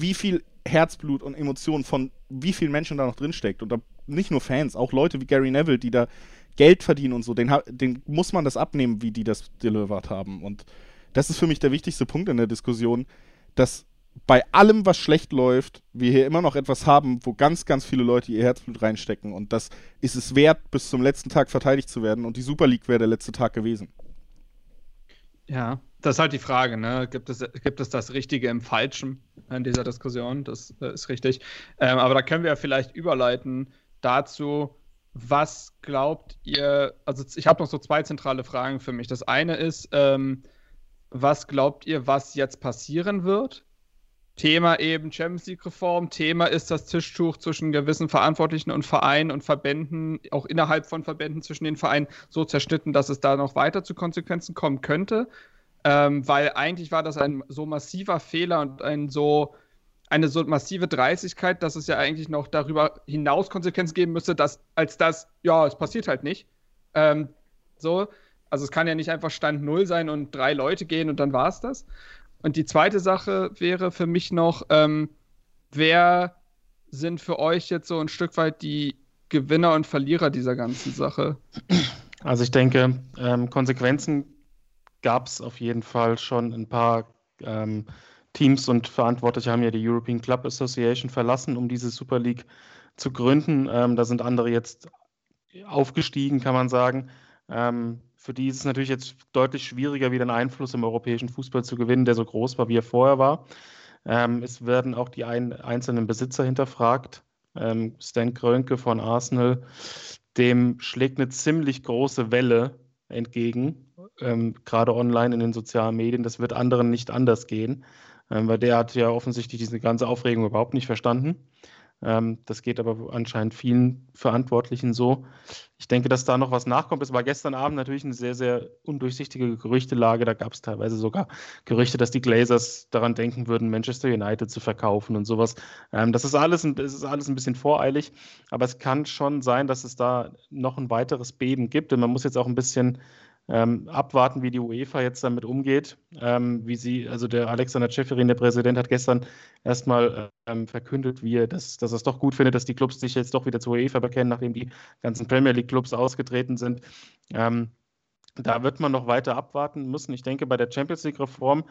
wie viel Herzblut und Emotionen von wie vielen Menschen da noch drinsteckt. Und da nicht nur Fans, auch Leute wie Gary Neville, die da Geld verdienen und so, den, den muss man das abnehmen, wie die das delivered haben. Und das ist für mich der wichtigste Punkt in der Diskussion, dass bei allem, was schlecht läuft, wir hier immer noch etwas haben, wo ganz, ganz viele Leute ihr Herzblut reinstecken. Und das ist es wert, bis zum letzten Tag verteidigt zu werden. Und die Super League wäre der letzte Tag gewesen. Ja, das ist halt die Frage, ne? Gibt es, gibt es das Richtige im Falschen in dieser Diskussion? Das, das ist richtig. Ähm, aber da können wir vielleicht überleiten dazu, was glaubt ihr, also ich habe noch so zwei zentrale Fragen für mich. Das eine ist, ähm, was glaubt ihr, was jetzt passieren wird? Thema eben Champions League-Reform. Thema ist das Tischtuch zwischen gewissen Verantwortlichen und Vereinen und Verbänden, auch innerhalb von Verbänden zwischen den Vereinen, so zerschnitten, dass es da noch weiter zu Konsequenzen kommen könnte. Ähm, weil eigentlich war das ein so massiver Fehler und ein so eine so massive Dreistigkeit, dass es ja eigentlich noch darüber hinaus Konsequenzen geben müsste, dass als das, ja, es passiert halt nicht. Ähm, so, also es kann ja nicht einfach Stand Null sein und drei Leute gehen und dann war es das. Und die zweite Sache wäre für mich noch, ähm, wer sind für euch jetzt so ein Stück weit die Gewinner und Verlierer dieser ganzen Sache? Also ich denke, ähm, Konsequenzen gab es auf jeden Fall schon ein paar ähm, Teams und Verantwortliche haben ja die European Club Association verlassen, um diese Super League zu gründen. Ähm, da sind andere jetzt aufgestiegen, kann man sagen. Ähm, für die ist es natürlich jetzt deutlich schwieriger, wieder einen Einfluss im europäischen Fußball zu gewinnen, der so groß war, wie er vorher war. Ähm, es werden auch die ein, einzelnen Besitzer hinterfragt. Ähm, Stan Krönke von Arsenal, dem schlägt eine ziemlich große Welle entgegen, ähm, gerade online in den sozialen Medien. Das wird anderen nicht anders gehen, ähm, weil der hat ja offensichtlich diese ganze Aufregung überhaupt nicht verstanden. Ähm, das geht aber anscheinend vielen Verantwortlichen so. Ich denke, dass da noch was nachkommt. Es war gestern Abend natürlich eine sehr, sehr undurchsichtige Gerüchtelage. Da gab es teilweise sogar Gerüchte, dass die Glazers daran denken würden, Manchester United zu verkaufen und sowas. Ähm, das, ist alles das ist alles ein bisschen voreilig, aber es kann schon sein, dass es da noch ein weiteres Beben gibt. Und man muss jetzt auch ein bisschen ähm, abwarten, wie die UEFA jetzt damit umgeht. Ähm, wie sie, also der Alexander Schäferin, der Präsident, hat gestern erstmal ähm, verkündet, wie er das, dass er es doch gut findet, dass die Clubs sich jetzt doch wieder zur UEFA bekennen, nachdem die ganzen Premier League-Clubs ausgetreten sind. Ähm, da wird man noch weiter abwarten müssen. Ich denke, bei der Champions League-Reform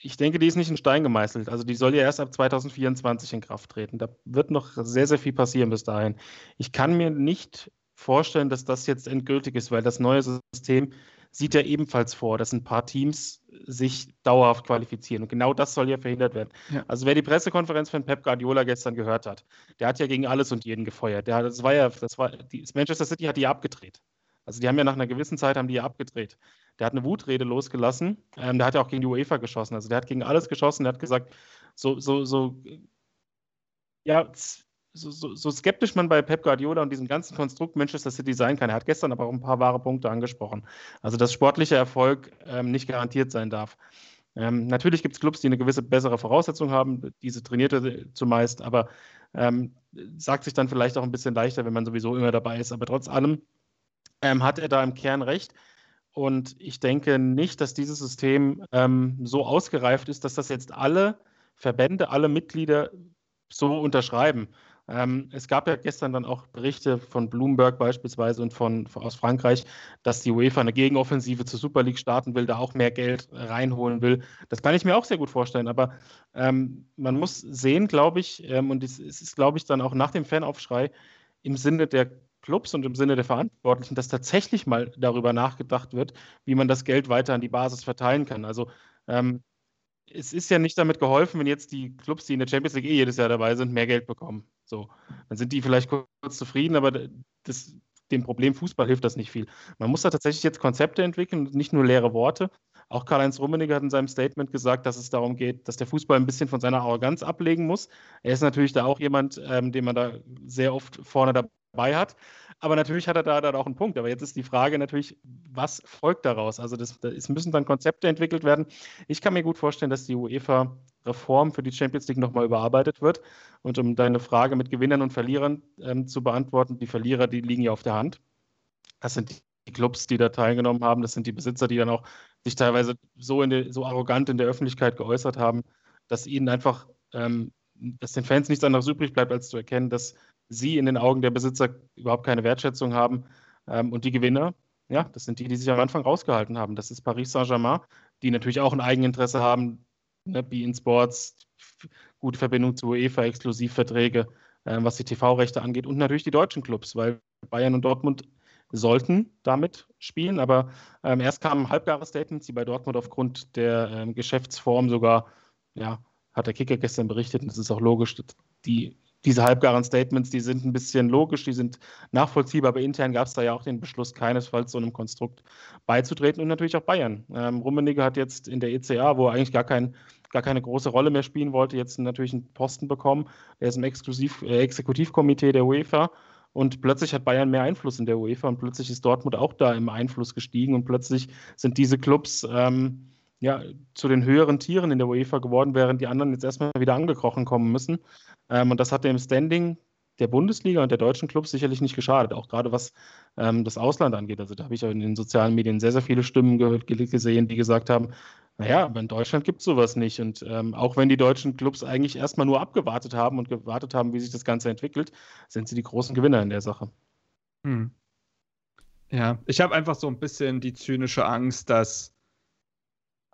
ich denke, die ist nicht in Stein gemeißelt. Also die soll ja erst ab 2024 in Kraft treten. Da wird noch sehr, sehr viel passieren bis dahin. Ich kann mir nicht vorstellen, dass das jetzt endgültig ist, weil das neue System sieht ja ebenfalls vor, dass ein paar Teams sich dauerhaft qualifizieren. Und genau das soll ja verhindert werden. Ja. Also wer die Pressekonferenz von Pep Guardiola gestern gehört hat, der hat ja gegen alles und jeden gefeuert. Der, das war ja, das war, die, Manchester City hat die ja abgedreht. Also die haben ja nach einer gewissen Zeit haben die ja abgedreht. Der hat eine Wutrede losgelassen. Ähm, der hat ja auch gegen die UEFA geschossen. Also der hat gegen alles geschossen. Der hat gesagt, so, so, so, ja, so, so, so, skeptisch man bei Pep Guardiola und diesem ganzen Konstrukt Manchester City sein kann. Er hat gestern aber auch ein paar wahre Punkte angesprochen. Also, dass sportlicher Erfolg ähm, nicht garantiert sein darf. Ähm, natürlich gibt es Clubs, die eine gewisse bessere Voraussetzung haben, diese trainierte zumeist, aber ähm, sagt sich dann vielleicht auch ein bisschen leichter, wenn man sowieso immer dabei ist. Aber trotz allem ähm, hat er da im Kern recht. Und ich denke nicht, dass dieses System ähm, so ausgereift ist, dass das jetzt alle Verbände, alle Mitglieder so unterschreiben. Ähm, es gab ja gestern dann auch Berichte von Bloomberg beispielsweise und von, von, aus Frankreich, dass die UEFA eine Gegenoffensive zur Super League starten will, da auch mehr Geld reinholen will. Das kann ich mir auch sehr gut vorstellen, aber ähm, man muss sehen, glaube ich, ähm, und es, es ist, glaube ich, dann auch nach dem Fanaufschrei im Sinne der Clubs und im Sinne der Verantwortlichen, dass tatsächlich mal darüber nachgedacht wird, wie man das Geld weiter an die Basis verteilen kann. Also ähm, es ist ja nicht damit geholfen, wenn jetzt die Clubs, die in der Champions League eh jedes Jahr dabei sind, mehr Geld bekommen. So, dann sind die vielleicht kurz zufrieden, aber das, dem Problem Fußball hilft das nicht viel. Man muss da tatsächlich jetzt Konzepte entwickeln und nicht nur leere Worte. Auch Karl-Heinz Rummenigge hat in seinem Statement gesagt, dass es darum geht, dass der Fußball ein bisschen von seiner Arroganz ablegen muss. Er ist natürlich da auch jemand, ähm, den man da sehr oft vorne dabei hat. Aber natürlich hat er da dann auch einen Punkt. Aber jetzt ist die Frage natürlich, was folgt daraus? Also das, es müssen dann Konzepte entwickelt werden. Ich kann mir gut vorstellen, dass die UEFA-Reform für die Champions League nochmal überarbeitet wird. Und um deine Frage mit Gewinnern und Verlierern ähm, zu beantworten, die Verlierer, die liegen ja auf der Hand. Das sind die Clubs, die da teilgenommen haben. Das sind die Besitzer, die dann auch sich teilweise so, die, so arrogant in der Öffentlichkeit geäußert haben, dass ihnen einfach, ähm, dass den Fans nichts anderes übrig bleibt, als zu erkennen, dass sie in den Augen der Besitzer überhaupt keine Wertschätzung haben. Ähm, und die Gewinner, ja, das sind die, die sich am Anfang rausgehalten haben. Das ist Paris Saint-Germain, die natürlich auch ein Eigeninteresse haben, ne, Be-in Sports, gute Verbindung zu UEFA, Exklusivverträge, äh, was die TV-Rechte angeht und natürlich die deutschen Clubs, weil Bayern und Dortmund sollten damit spielen, aber ähm, erst kamen Halbjahresstatements, die bei Dortmund aufgrund der ähm, Geschäftsform sogar, ja, hat der Kicker gestern berichtet, und das ist auch logisch, die diese halbgaren Statements, die sind ein bisschen logisch, die sind nachvollziehbar, aber intern gab es da ja auch den Beschluss, keinesfalls so einem Konstrukt beizutreten und natürlich auch Bayern. Ähm, Rummenigge hat jetzt in der ECA, wo er eigentlich gar, kein, gar keine große Rolle mehr spielen wollte, jetzt natürlich einen Posten bekommen. Er ist im Exklusiv, äh, Exekutivkomitee der UEFA und plötzlich hat Bayern mehr Einfluss in der UEFA und plötzlich ist Dortmund auch da im Einfluss gestiegen und plötzlich sind diese Clubs ähm, ja, zu den höheren Tieren in der UEFA geworden, während die anderen jetzt erstmal wieder angekrochen kommen müssen. Ähm, und das hat dem Standing der Bundesliga und der deutschen Clubs sicherlich nicht geschadet, auch gerade was ähm, das Ausland angeht. Also da habe ich in den sozialen Medien sehr, sehr viele Stimmen gehört, gesehen, die gesagt haben, naja, aber in Deutschland gibt es sowas nicht. Und ähm, auch wenn die deutschen Clubs eigentlich erstmal nur abgewartet haben und gewartet haben, wie sich das Ganze entwickelt, sind sie die großen Gewinner in der Sache. Hm. Ja, ich habe einfach so ein bisschen die zynische Angst, dass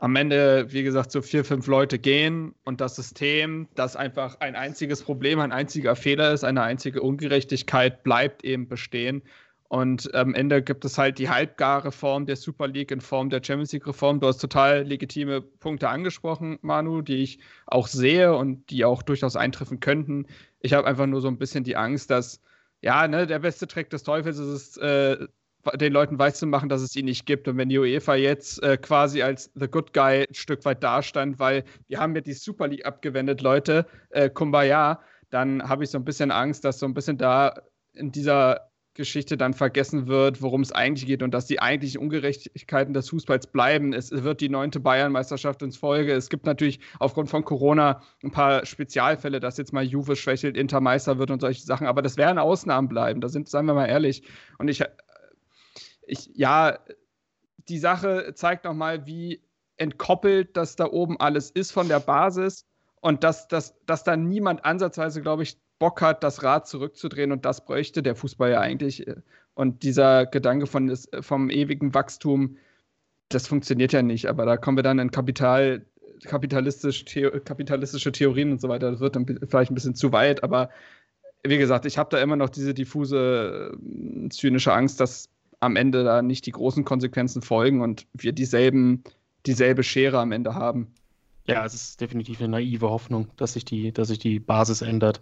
am Ende, wie gesagt, so vier, fünf Leute gehen und das System, das einfach ein einziges Problem, ein einziger Fehler ist, eine einzige Ungerechtigkeit, bleibt eben bestehen. Und am Ende gibt es halt die halbgare Form der Super League in Form der Champions League-Reform. Du hast total legitime Punkte angesprochen, Manu, die ich auch sehe und die auch durchaus eintreffen könnten. Ich habe einfach nur so ein bisschen die Angst, dass, ja, ne, der beste Trick des Teufels ist es, äh, den Leuten weiszumachen, dass es ihn nicht gibt. Und wenn die UEFA jetzt äh, quasi als The Good Guy ein Stück weit dastand, weil wir haben ja die Super League abgewendet, Leute, äh, Kumbaya, dann habe ich so ein bisschen Angst, dass so ein bisschen da in dieser Geschichte dann vergessen wird, worum es eigentlich geht und dass die eigentlichen Ungerechtigkeiten des Fußballs bleiben. Es wird die neunte Bayernmeisterschaft ins Folge. Es gibt natürlich aufgrund von Corona ein paar Spezialfälle, dass jetzt mal Juve schwächelt, Inter Meister wird und solche Sachen. Aber das werden Ausnahmen bleiben. Da sind, seien wir mal ehrlich. Und ich, ich ja, die Sache zeigt nochmal, wie entkoppelt das da oben alles ist von der Basis und dass, dass, dass da niemand ansatzweise, glaube ich, Bock hat, das Rad zurückzudrehen und das bräuchte der Fußball ja eigentlich. Und dieser Gedanke von des, vom ewigen Wachstum, das funktioniert ja nicht. Aber da kommen wir dann in Kapital, kapitalistisch, The kapitalistische Theorien und so weiter. Das wird dann vielleicht ein bisschen zu weit. Aber wie gesagt, ich habe da immer noch diese diffuse, zynische Angst, dass am Ende da nicht die großen Konsequenzen folgen und wir dieselben, dieselbe Schere am Ende haben. Ja, es ist definitiv eine naive Hoffnung, dass sich die, dass sich die Basis ändert.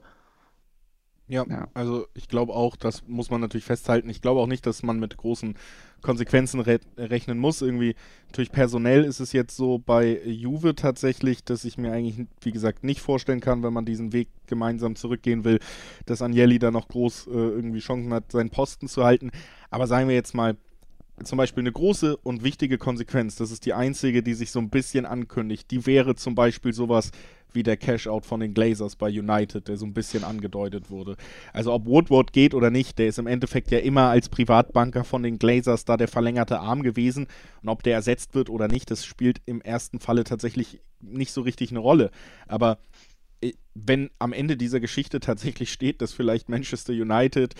Ja, ja, also ich glaube auch, das muss man natürlich festhalten. Ich glaube auch nicht, dass man mit großen Konsequenzen re rechnen muss. Irgendwie, natürlich personell ist es jetzt so bei Juve tatsächlich, dass ich mir eigentlich, wie gesagt, nicht vorstellen kann, wenn man diesen Weg gemeinsam zurückgehen will, dass Agnelli da noch groß äh, irgendwie Chancen hat, seinen Posten zu halten. Aber sagen wir jetzt mal, zum Beispiel eine große und wichtige Konsequenz, das ist die einzige, die sich so ein bisschen ankündigt, die wäre zum Beispiel sowas wie der Cash-Out von den Glazers bei United, der so ein bisschen angedeutet wurde. Also ob Woodward geht oder nicht, der ist im Endeffekt ja immer als Privatbanker von den Glazers da der verlängerte Arm gewesen. Und ob der ersetzt wird oder nicht, das spielt im ersten Falle tatsächlich nicht so richtig eine Rolle. Aber äh, wenn am Ende dieser Geschichte tatsächlich steht, dass vielleicht Manchester United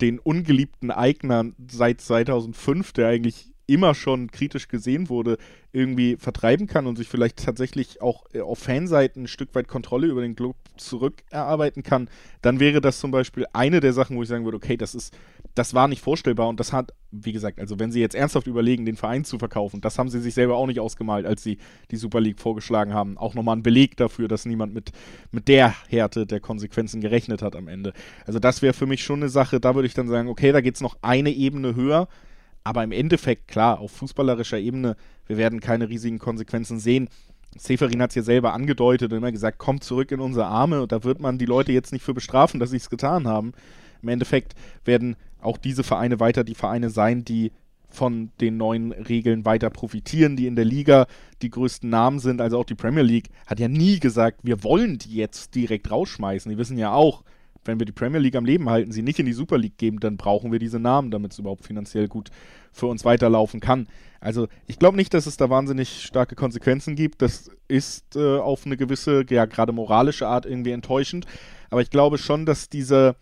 den ungeliebten Eigner seit 2005, der eigentlich immer schon kritisch gesehen wurde, irgendwie vertreiben kann und sich vielleicht tatsächlich auch äh, auf Fanseiten ein Stück weit Kontrolle über den Club zurückerarbeiten kann, dann wäre das zum Beispiel eine der Sachen, wo ich sagen würde, okay, das ist, das war nicht vorstellbar und das hat, wie gesagt, also wenn sie jetzt ernsthaft überlegen, den Verein zu verkaufen, das haben sie sich selber auch nicht ausgemalt, als sie die Super League vorgeschlagen haben. Auch nochmal ein Beleg dafür, dass niemand mit, mit der Härte der Konsequenzen gerechnet hat am Ende. Also das wäre für mich schon eine Sache, da würde ich dann sagen, okay, da geht es noch eine Ebene höher aber im Endeffekt, klar, auf fußballerischer Ebene, wir werden keine riesigen Konsequenzen sehen. Seferin hat es hier selber angedeutet und immer gesagt, kommt zurück in unsere Arme und da wird man die Leute jetzt nicht für bestrafen, dass sie es getan haben. Im Endeffekt werden auch diese Vereine weiter die Vereine sein, die von den neuen Regeln weiter profitieren, die in der Liga die größten Namen sind. Also auch die Premier League hat ja nie gesagt, wir wollen die jetzt direkt rausschmeißen. Die wissen ja auch, wenn wir die Premier League am Leben halten, sie nicht in die Super League geben, dann brauchen wir diese Namen, damit es überhaupt finanziell gut für uns weiterlaufen kann. Also ich glaube nicht, dass es da wahnsinnig starke Konsequenzen gibt. Das ist äh, auf eine gewisse, ja gerade moralische Art irgendwie enttäuschend. Aber ich glaube schon, dass diese,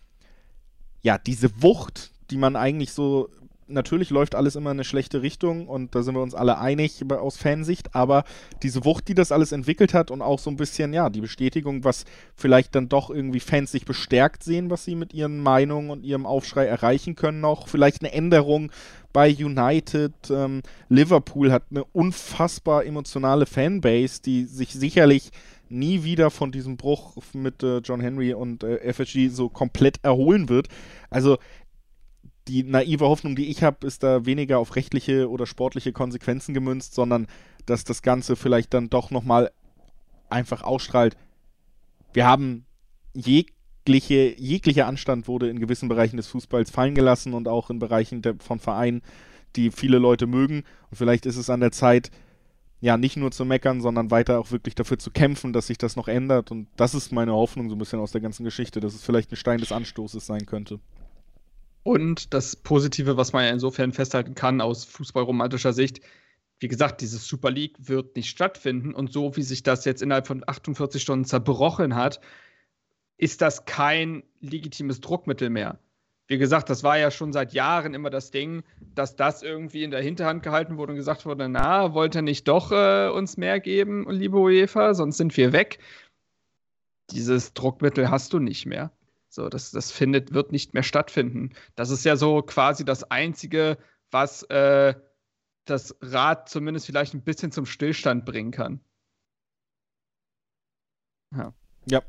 ja, diese Wucht, die man eigentlich so natürlich läuft alles immer in eine schlechte Richtung und da sind wir uns alle einig aus Fansicht, aber diese Wucht, die das alles entwickelt hat und auch so ein bisschen, ja, die Bestätigung, was vielleicht dann doch irgendwie Fans sich bestärkt sehen, was sie mit ihren Meinungen und ihrem Aufschrei erreichen können, noch vielleicht eine Änderung bei United. Ähm, Liverpool hat eine unfassbar emotionale Fanbase, die sich sicherlich nie wieder von diesem Bruch mit äh, John Henry und äh, FSG so komplett erholen wird. Also die naive Hoffnung, die ich habe, ist da weniger auf rechtliche oder sportliche Konsequenzen gemünzt, sondern dass das Ganze vielleicht dann doch nochmal einfach ausstrahlt. Wir haben jegliche, jeglicher Anstand wurde in gewissen Bereichen des Fußballs fallen gelassen und auch in Bereichen der, von Vereinen, die viele Leute mögen. Und vielleicht ist es an der Zeit, ja, nicht nur zu meckern, sondern weiter auch wirklich dafür zu kämpfen, dass sich das noch ändert. Und das ist meine Hoffnung so ein bisschen aus der ganzen Geschichte, dass es vielleicht ein Stein des Anstoßes sein könnte. Und das Positive, was man ja insofern festhalten kann aus fußballromantischer Sicht, wie gesagt, diese Super League wird nicht stattfinden. Und so wie sich das jetzt innerhalb von 48 Stunden zerbrochen hat, ist das kein legitimes Druckmittel mehr. Wie gesagt, das war ja schon seit Jahren immer das Ding, dass das irgendwie in der Hinterhand gehalten wurde und gesagt wurde, na, wollt ihr nicht doch äh, uns mehr geben, liebe UEFA, sonst sind wir weg. Dieses Druckmittel hast du nicht mehr. So, das, das findet, wird nicht mehr stattfinden. Das ist ja so quasi das Einzige, was äh, das Rad zumindest vielleicht ein bisschen zum Stillstand bringen kann. Ja. Ja,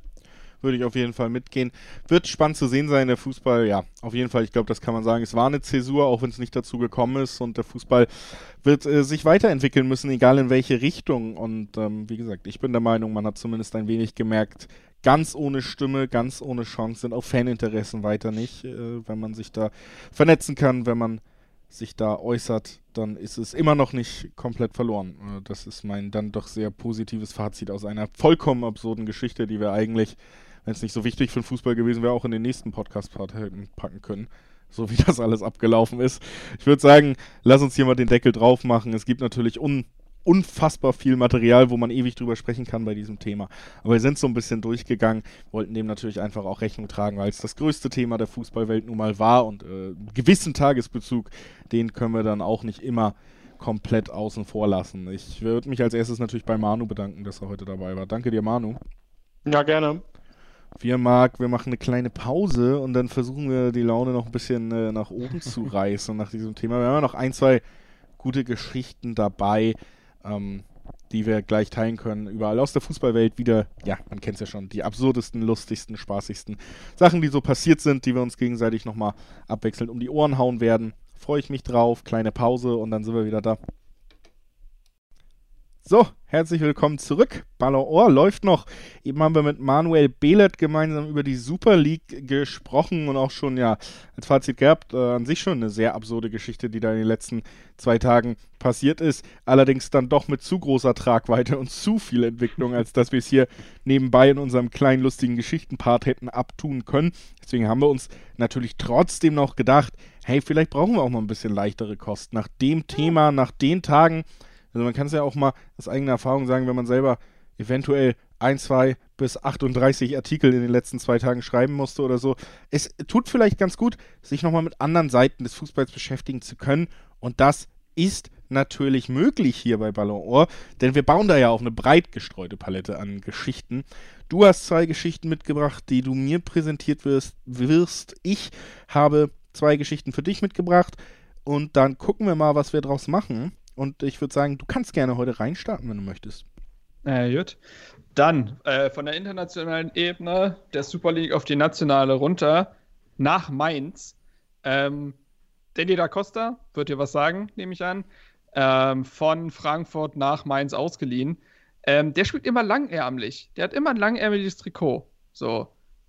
würde ich auf jeden Fall mitgehen. Wird spannend zu sehen sein, der Fußball, ja, auf jeden Fall, ich glaube, das kann man sagen. Es war eine Zäsur, auch wenn es nicht dazu gekommen ist und der Fußball wird äh, sich weiterentwickeln müssen, egal in welche Richtung. Und ähm, wie gesagt, ich bin der Meinung, man hat zumindest ein wenig gemerkt, ganz ohne Stimme, ganz ohne Chance sind auch Faninteressen weiter nicht. Äh, wenn man sich da vernetzen kann, wenn man sich da äußert, dann ist es immer noch nicht komplett verloren. Äh, das ist mein dann doch sehr positives Fazit aus einer vollkommen absurden Geschichte, die wir eigentlich, wenn es nicht so wichtig für den Fußball gewesen wäre, auch in den nächsten Podcast-Part hätten packen können. <laughs> So wie das alles abgelaufen ist. Ich würde sagen, lass uns hier mal den Deckel drauf machen. Es gibt natürlich un unfassbar viel Material, wo man ewig drüber sprechen kann bei diesem Thema. Aber wir sind so ein bisschen durchgegangen, wollten dem natürlich einfach auch Rechnung tragen, weil es das größte Thema der Fußballwelt nun mal war und äh, gewissen Tagesbezug, den können wir dann auch nicht immer komplett außen vor lassen. Ich würde mich als erstes natürlich bei Manu bedanken, dass er heute dabei war. Danke dir, Manu. Ja, gerne. Wir mag, wir machen eine kleine Pause und dann versuchen wir die Laune noch ein bisschen äh, nach oben zu <laughs> reißen nach diesem Thema. Wir haben ja noch ein, zwei gute Geschichten dabei ähm, die wir gleich teilen können. Überall aus der Fußballwelt wieder, ja, man kennt es ja schon, die absurdesten, lustigsten, spaßigsten Sachen, die so passiert sind, die wir uns gegenseitig nochmal abwechselnd um die Ohren hauen werden. Freue ich mich drauf. Kleine Pause und dann sind wir wieder da. So, herzlich willkommen zurück. Ballon Ohr läuft noch. Eben haben wir mit Manuel Behlert gemeinsam über die Super League gesprochen und auch schon, ja, als Fazit gehabt, äh, an sich schon eine sehr absurde Geschichte, die da in den letzten zwei Tagen passiert ist. Allerdings dann doch mit zu großer Tragweite und zu viel Entwicklung, als dass wir es hier nebenbei in unserem kleinen lustigen Geschichtenpart hätten abtun können. Deswegen haben wir uns natürlich trotzdem noch gedacht, hey, vielleicht brauchen wir auch mal ein bisschen leichtere Kosten. Nach dem Thema, nach den Tagen also man kann es ja auch mal aus eigener Erfahrung sagen, wenn man selber eventuell ein, zwei bis 38 Artikel in den letzten zwei Tagen schreiben musste oder so. Es tut vielleicht ganz gut, sich nochmal mit anderen Seiten des Fußballs beschäftigen zu können. Und das ist natürlich möglich hier bei Ballon Ohr, denn wir bauen da ja auch eine breit gestreute Palette an Geschichten. Du hast zwei Geschichten mitgebracht, die du mir präsentiert wirst. wirst. Ich habe zwei Geschichten für dich mitgebracht und dann gucken wir mal, was wir draus machen. Und ich würde sagen, du kannst gerne heute reinstarten, wenn du möchtest. Äh, gut. Dann äh, von der internationalen Ebene der Super League auf die nationale runter nach Mainz. Ähm, Danny da Costa, wird dir was sagen, nehme ich an. Ähm, von Frankfurt nach Mainz ausgeliehen. Ähm, der spielt immer langärmlich. Der hat immer ein langärmeliges Trikot. So.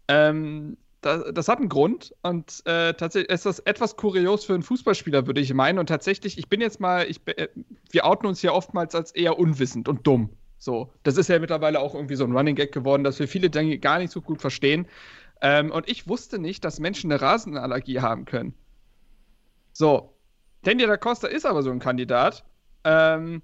Ähm, das, das, hat einen Grund und äh, tatsächlich ist das etwas kurios für einen Fußballspieler, würde ich meinen. Und tatsächlich, ich bin jetzt mal, ich, äh, wir outen uns hier oftmals als eher unwissend und dumm. So, das ist ja mittlerweile auch irgendwie so ein Running Gag geworden, dass wir viele Dinge gar nicht so gut verstehen. Ähm, und ich wusste nicht, dass Menschen eine Rasenallergie haben können. So, Danny da Costa ist aber so ein Kandidat. Ähm,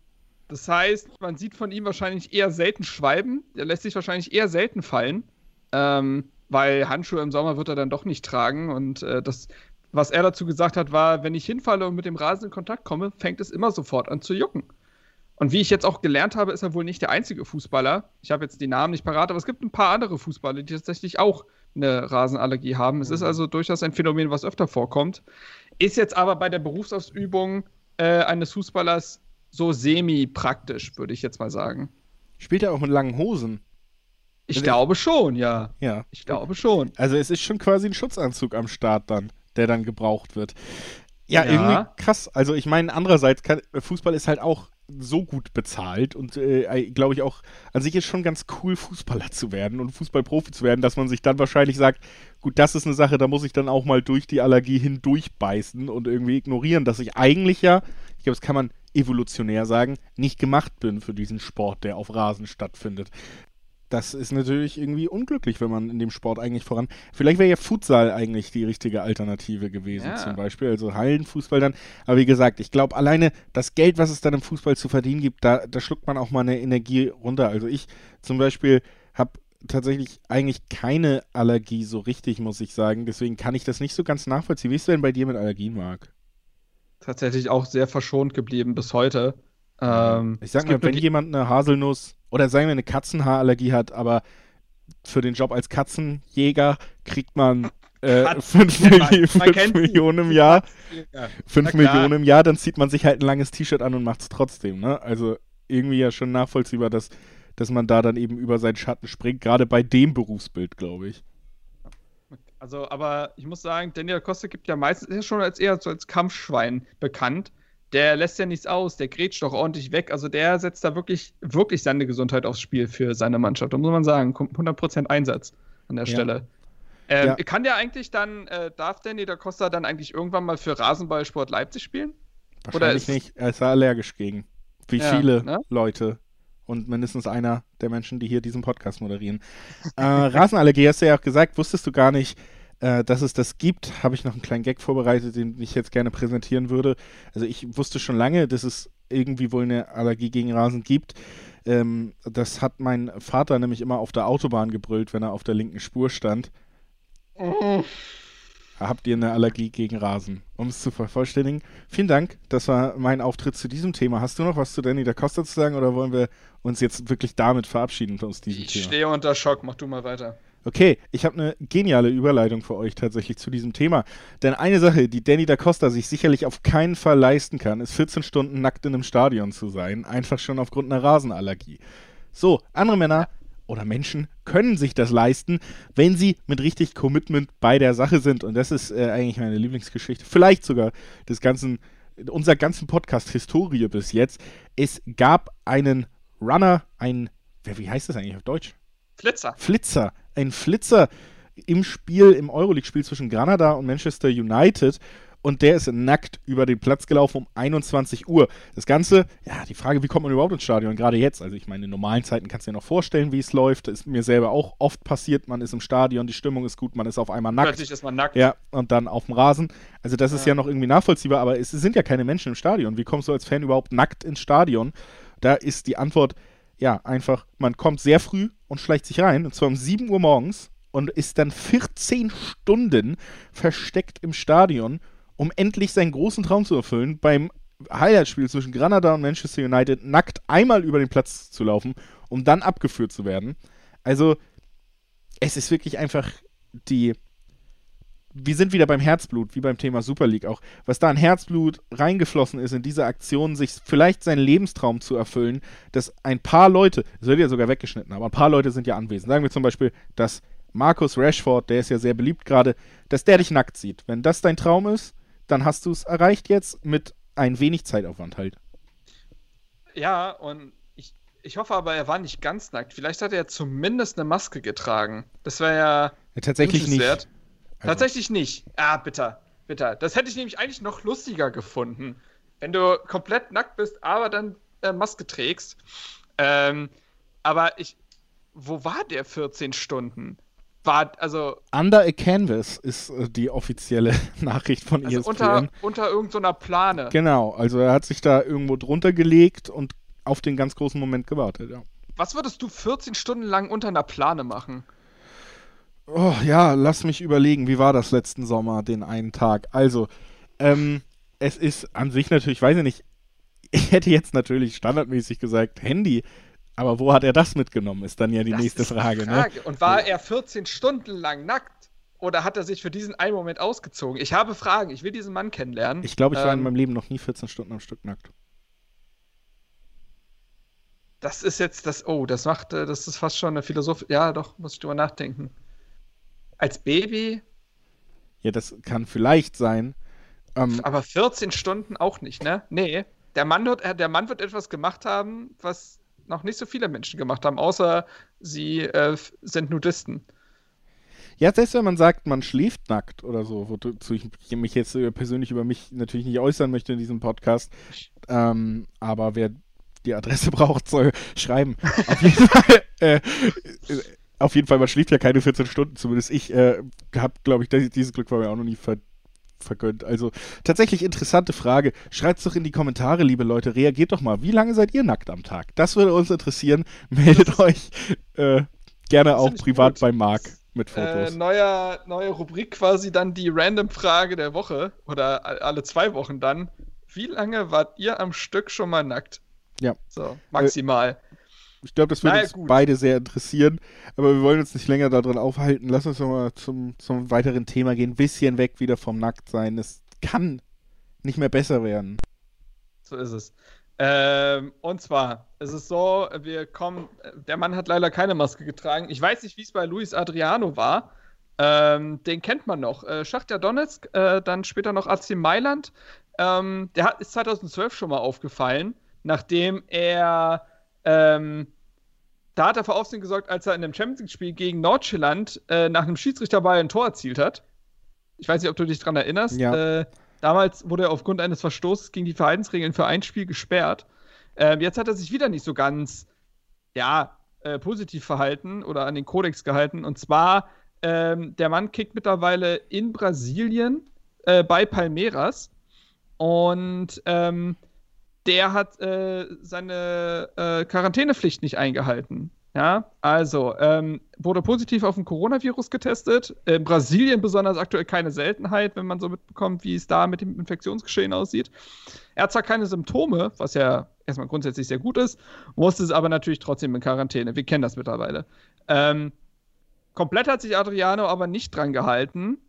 das heißt, man sieht von ihm wahrscheinlich eher selten Schwalben. Der lässt sich wahrscheinlich eher selten fallen. Ähm, weil Handschuhe im Sommer wird er dann doch nicht tragen. Und äh, das, was er dazu gesagt hat, war, wenn ich hinfalle und mit dem Rasen in Kontakt komme, fängt es immer sofort an zu jucken. Und wie ich jetzt auch gelernt habe, ist er wohl nicht der einzige Fußballer. Ich habe jetzt die Namen nicht parat, aber es gibt ein paar andere Fußballer, die tatsächlich auch eine Rasenallergie haben. Es ist mhm. also durchaus ein Phänomen, was öfter vorkommt. Ist jetzt aber bei der Berufsausübung äh, eines Fußballers so semi-praktisch, würde ich jetzt mal sagen. Spielt er auch mit langen Hosen? Ich glaube schon, ja. Ja. Ich glaube schon. Also es ist schon quasi ein Schutzanzug am Start dann, der dann gebraucht wird. Ja, ja. irgendwie krass. Also ich meine, andererseits, kann, Fußball ist halt auch so gut bezahlt und äh, glaube ich auch, an sich ist schon ganz cool, Fußballer zu werden und Fußballprofi zu werden, dass man sich dann wahrscheinlich sagt, gut, das ist eine Sache, da muss ich dann auch mal durch die Allergie hindurchbeißen und irgendwie ignorieren, dass ich eigentlich ja, ich glaube, das kann man evolutionär sagen, nicht gemacht bin für diesen Sport, der auf Rasen stattfindet das ist natürlich irgendwie unglücklich, wenn man in dem Sport eigentlich voran. Vielleicht wäre ja Futsal eigentlich die richtige Alternative gewesen, ja. zum Beispiel. Also Hallenfußball dann. Aber wie gesagt, ich glaube, alleine das Geld, was es dann im Fußball zu verdienen gibt, da, da schluckt man auch mal eine Energie runter. Also ich zum Beispiel habe tatsächlich eigentlich keine Allergie so richtig, muss ich sagen. Deswegen kann ich das nicht so ganz nachvollziehen. Wie ist denn bei dir mit Allergien, Marc? Tatsächlich auch sehr verschont geblieben bis heute. Ähm, ich sag mal, wenn jemand eine Haselnuss oder sagen wir eine Katzenhaarallergie hat, aber für den Job als Katzenjäger kriegt man äh, Katzen- 5, Man- man Milli kennt sie. Millionen im Jahr. Ja. 5 Na klar. Millionen im Jahr, dann zieht man sich halt ein langes T-Shirt an und macht es trotzdem. Ne? Also irgendwie ja schon nachvollziehbar, dass, dass man da dann eben über seinen Schatten springt, gerade bei dem Berufsbild, glaube ich. Also, aber ich muss sagen, Daniel Costa gibt ja meistens ist ja schon als eher so als Kampfschwein bekannt. Der lässt ja nichts aus, der grätscht doch ordentlich weg. Also der setzt da wirklich, wirklich seine Gesundheit aufs Spiel für seine Mannschaft. Da muss man sagen, kommt 100% Einsatz an der Ja. Stelle. Ähm, Ja. Kann der eigentlich dann, äh, darf Danny da Costa dann eigentlich irgendwann mal für Rasenballsport Leipzig spielen? Oder Wahrscheinlich ist- nicht. Er ist da allergisch gegen. Wie Ja, viele ne? Leute. Und mindestens einer der Menschen, die hier diesen Podcast moderieren. Äh, Rasenallergie hast du ja auch gesagt, wusstest du gar nicht, äh, dass es das gibt. Habe ich noch einen kleinen Gag vorbereitet, den ich jetzt gerne präsentieren würde. Also ich wusste schon lange, dass es irgendwie wohl eine Allergie gegen Rasen gibt. Ähm, das hat mein Vater nämlich immer auf der Autobahn gebrüllt, wenn er auf der linken Spur stand. Habt ihr eine Allergie gegen Rasen? Um es zu vervollständigen. Vielen Dank, das war mein Auftritt zu diesem Thema. Hast du noch was zu Danny da Costa zu sagen oder wollen wir uns jetzt wirklich damit verabschieden aus diesem Ich Thema? stehe unter Schock, mach du mal weiter. Okay, ich habe eine geniale Überleitung für euch tatsächlich zu diesem Thema. Denn eine Sache, die Danny da Costa sich sicherlich auf keinen Fall leisten kann, ist 14 Stunden nackt in einem Stadion zu sein. Einfach schon aufgrund einer Rasenallergie. So, andere Männer oder Menschen können sich das leisten, wenn sie mit richtig Commitment bei der Sache sind. Und das ist äh, eigentlich meine Lieblingsgeschichte. Vielleicht sogar des ganzen, unserer ganzen Podcast-Historie bis jetzt. Es gab einen Runner, ein, wer- wie heißt das eigentlich auf Deutsch? Flitzer. Flitzer. Ein Flitzer im Spiel, im Euroleague-Spiel zwischen Granada und Manchester United. Und der ist nackt über den Platz gelaufen um 21 Uhr. Das Ganze, ja, die Frage, wie kommt man überhaupt ins Stadion? Gerade jetzt. Also, ich meine, in normalen Zeiten kannst du dir noch vorstellen, wie es läuft. Das ist mir selber auch oft passiert. Man ist im Stadion, die Stimmung ist gut, man ist auf einmal nackt. Plötzlich ist man nackt. Ja, und dann auf dem Rasen. Also das ist Ja. ja noch irgendwie nachvollziehbar, aber es sind ja keine Menschen im Stadion. Wie kommst du als Fan überhaupt nackt ins Stadion? Da ist die Antwort, ja, einfach, man kommt sehr früh und schleicht sich rein, und zwar um 7 Uhr morgens und ist dann 14 Stunden versteckt im Stadion, um endlich seinen großen Traum zu erfüllen, beim Highlight-Spiel zwischen Granada und Manchester United nackt einmal über den Platz zu laufen, um dann abgeführt zu werden. Also, es ist wirklich einfach die. Wir sind wieder beim Herzblut, wie beim Thema Super League auch. Was da an Herzblut reingeflossen ist in diese Aktion, sich vielleicht seinen Lebenstraum zu erfüllen, dass ein paar Leute, es wird ja sogar weggeschnitten, aber ein paar Leute sind ja anwesend. Sagen wir zum Beispiel, dass Markus Rashford, der ist ja sehr beliebt gerade, dass der dich nackt sieht. Wenn das dein Traum ist, dann hast du es erreicht jetzt mit ein wenig Zeitaufwand halt. Ja, und ich, ich hoffe aber, er war nicht ganz nackt. Vielleicht hat er zumindest eine Maske getragen. Das wäre ja Ja, tatsächlich nicht. Also- Tatsächlich nicht. Ah, bitter. Bitter. Das hätte ich nämlich eigentlich noch lustiger gefunden. Wenn du komplett nackt bist, aber dann äh, Maske trägst. Ähm, aber ich. Wo war der 14 Stunden? War, also, Under a Canvas ist äh, die offizielle <laughs> Nachricht von also ESPN. unter, unter irgendeiner Plane. Genau, also er hat sich da irgendwo drunter gelegt und auf den ganz großen Moment gewartet, ja. Was würdest du 14 Stunden lang unter einer Plane machen? Oh, ja, lass mich überlegen, wie war das letzten Sommer, den einen Tag? Also, ähm, es ist an sich natürlich, weiß ich nicht, ich hätte jetzt natürlich standardmäßig gesagt Handy, aber wo hat er das mitgenommen, ist dann ja die Das nächste die Frage, ne? Frage. Und war er 14 Stunden lang nackt? Oder hat er sich für diesen einen Moment ausgezogen? Ich habe Fragen. Ich will diesen Mann kennenlernen. Ich glaube, ich war in Ähm, meinem Leben noch nie 14 Stunden am Stück nackt. Das ist jetzt das. Oh, das macht. äh, Das ist fast schon eine Philosoph. Ja, doch, muss ich drüber nachdenken. Als Baby, Ja, das kann vielleicht sein. Ähm, aber 14 Stunden auch nicht, ne? Nee. Der Mann, wird, äh, der Mann wird etwas gemacht haben, was noch nicht so viele Menschen gemacht haben, außer sie äh, sind Nudisten. Ja, selbst wenn man sagt, man schläft nackt oder so, wozu ich mich jetzt äh, persönlich über mich natürlich nicht äußern möchte in diesem Podcast. Ähm, aber wer die Adresse <laughs> braucht, soll schreiben. Auf jeden <laughs> Fall, äh, äh, auf jeden Fall, man schläft ja keine 14 Stunden, zumindest ich äh, habe, glaube ich, das, dieses Glück war mir auch noch nie ver vergönnt. Also tatsächlich interessante Frage. Schreibt's doch in die Kommentare, liebe Leute. Reagiert doch mal. Wie lange seid ihr nackt am Tag? Das würde uns interessieren. <laughs> Meldet euch äh, gerne auch privat gut. bei Marc mit Äh, Fotos. neuer, neue Rubrik quasi dann die Random-Frage der Woche oder alle zwei Wochen dann. Wie lange wart ihr am Stück schon mal nackt? Ja. So, maximal. Ich glaube, das würde Naja, uns gut. beide sehr interessieren, aber wir wollen uns nicht länger daran aufhalten. Lass uns mal zum, zum weiteren Thema gehen. Ein bisschen weg wieder vom Nacktsein. Es kann nicht mehr besser werden. So ist es. Ähm, und zwar, es ist so, wir kommen, der Mann hat leider keine Maske getragen. Ich weiß nicht, wie es bei Luis Adriano war. Ähm, den kennt man noch. Äh, Schachtja Donetsk, äh, dann später noch AC Mailand. Ähm, der hat, ist 2012 schon mal aufgefallen, nachdem er ähm, da hat er für Aufsehen gesorgt, als er in einem Champions League-Spiel gegen Nordschilland äh, nach einem Schiedsrichterball ein Tor erzielt hat. Ich weiß nicht, ob du dich dran erinnerst. Ja. Äh, damals wurde er aufgrund eines Verstoßes gegen die Verhaltensregeln für ein Spiel gesperrt. Ähm, jetzt hat er sich wieder nicht so ganz, ja, äh, positiv verhalten oder an den Kodex gehalten. Und zwar, ähm, der Mann kickt mittlerweile in Brasilien äh, bei Palmeiras. Und ähm, der hat äh, seine äh, Quarantänepflicht nicht eingehalten. Ja, also ähm, wurde positiv auf den Coronavirus getestet. In Brasilien besonders aktuell keine Seltenheit, wenn man so mitbekommt, wie es da mit dem Infektionsgeschehen aussieht. Er hat zwar keine Symptome, was ja erstmal grundsätzlich sehr gut ist, musste es aber natürlich trotzdem in Quarantäne. Wir kennen das mittlerweile. Ähm, komplett hat sich Adriano aber nicht dran gehalten.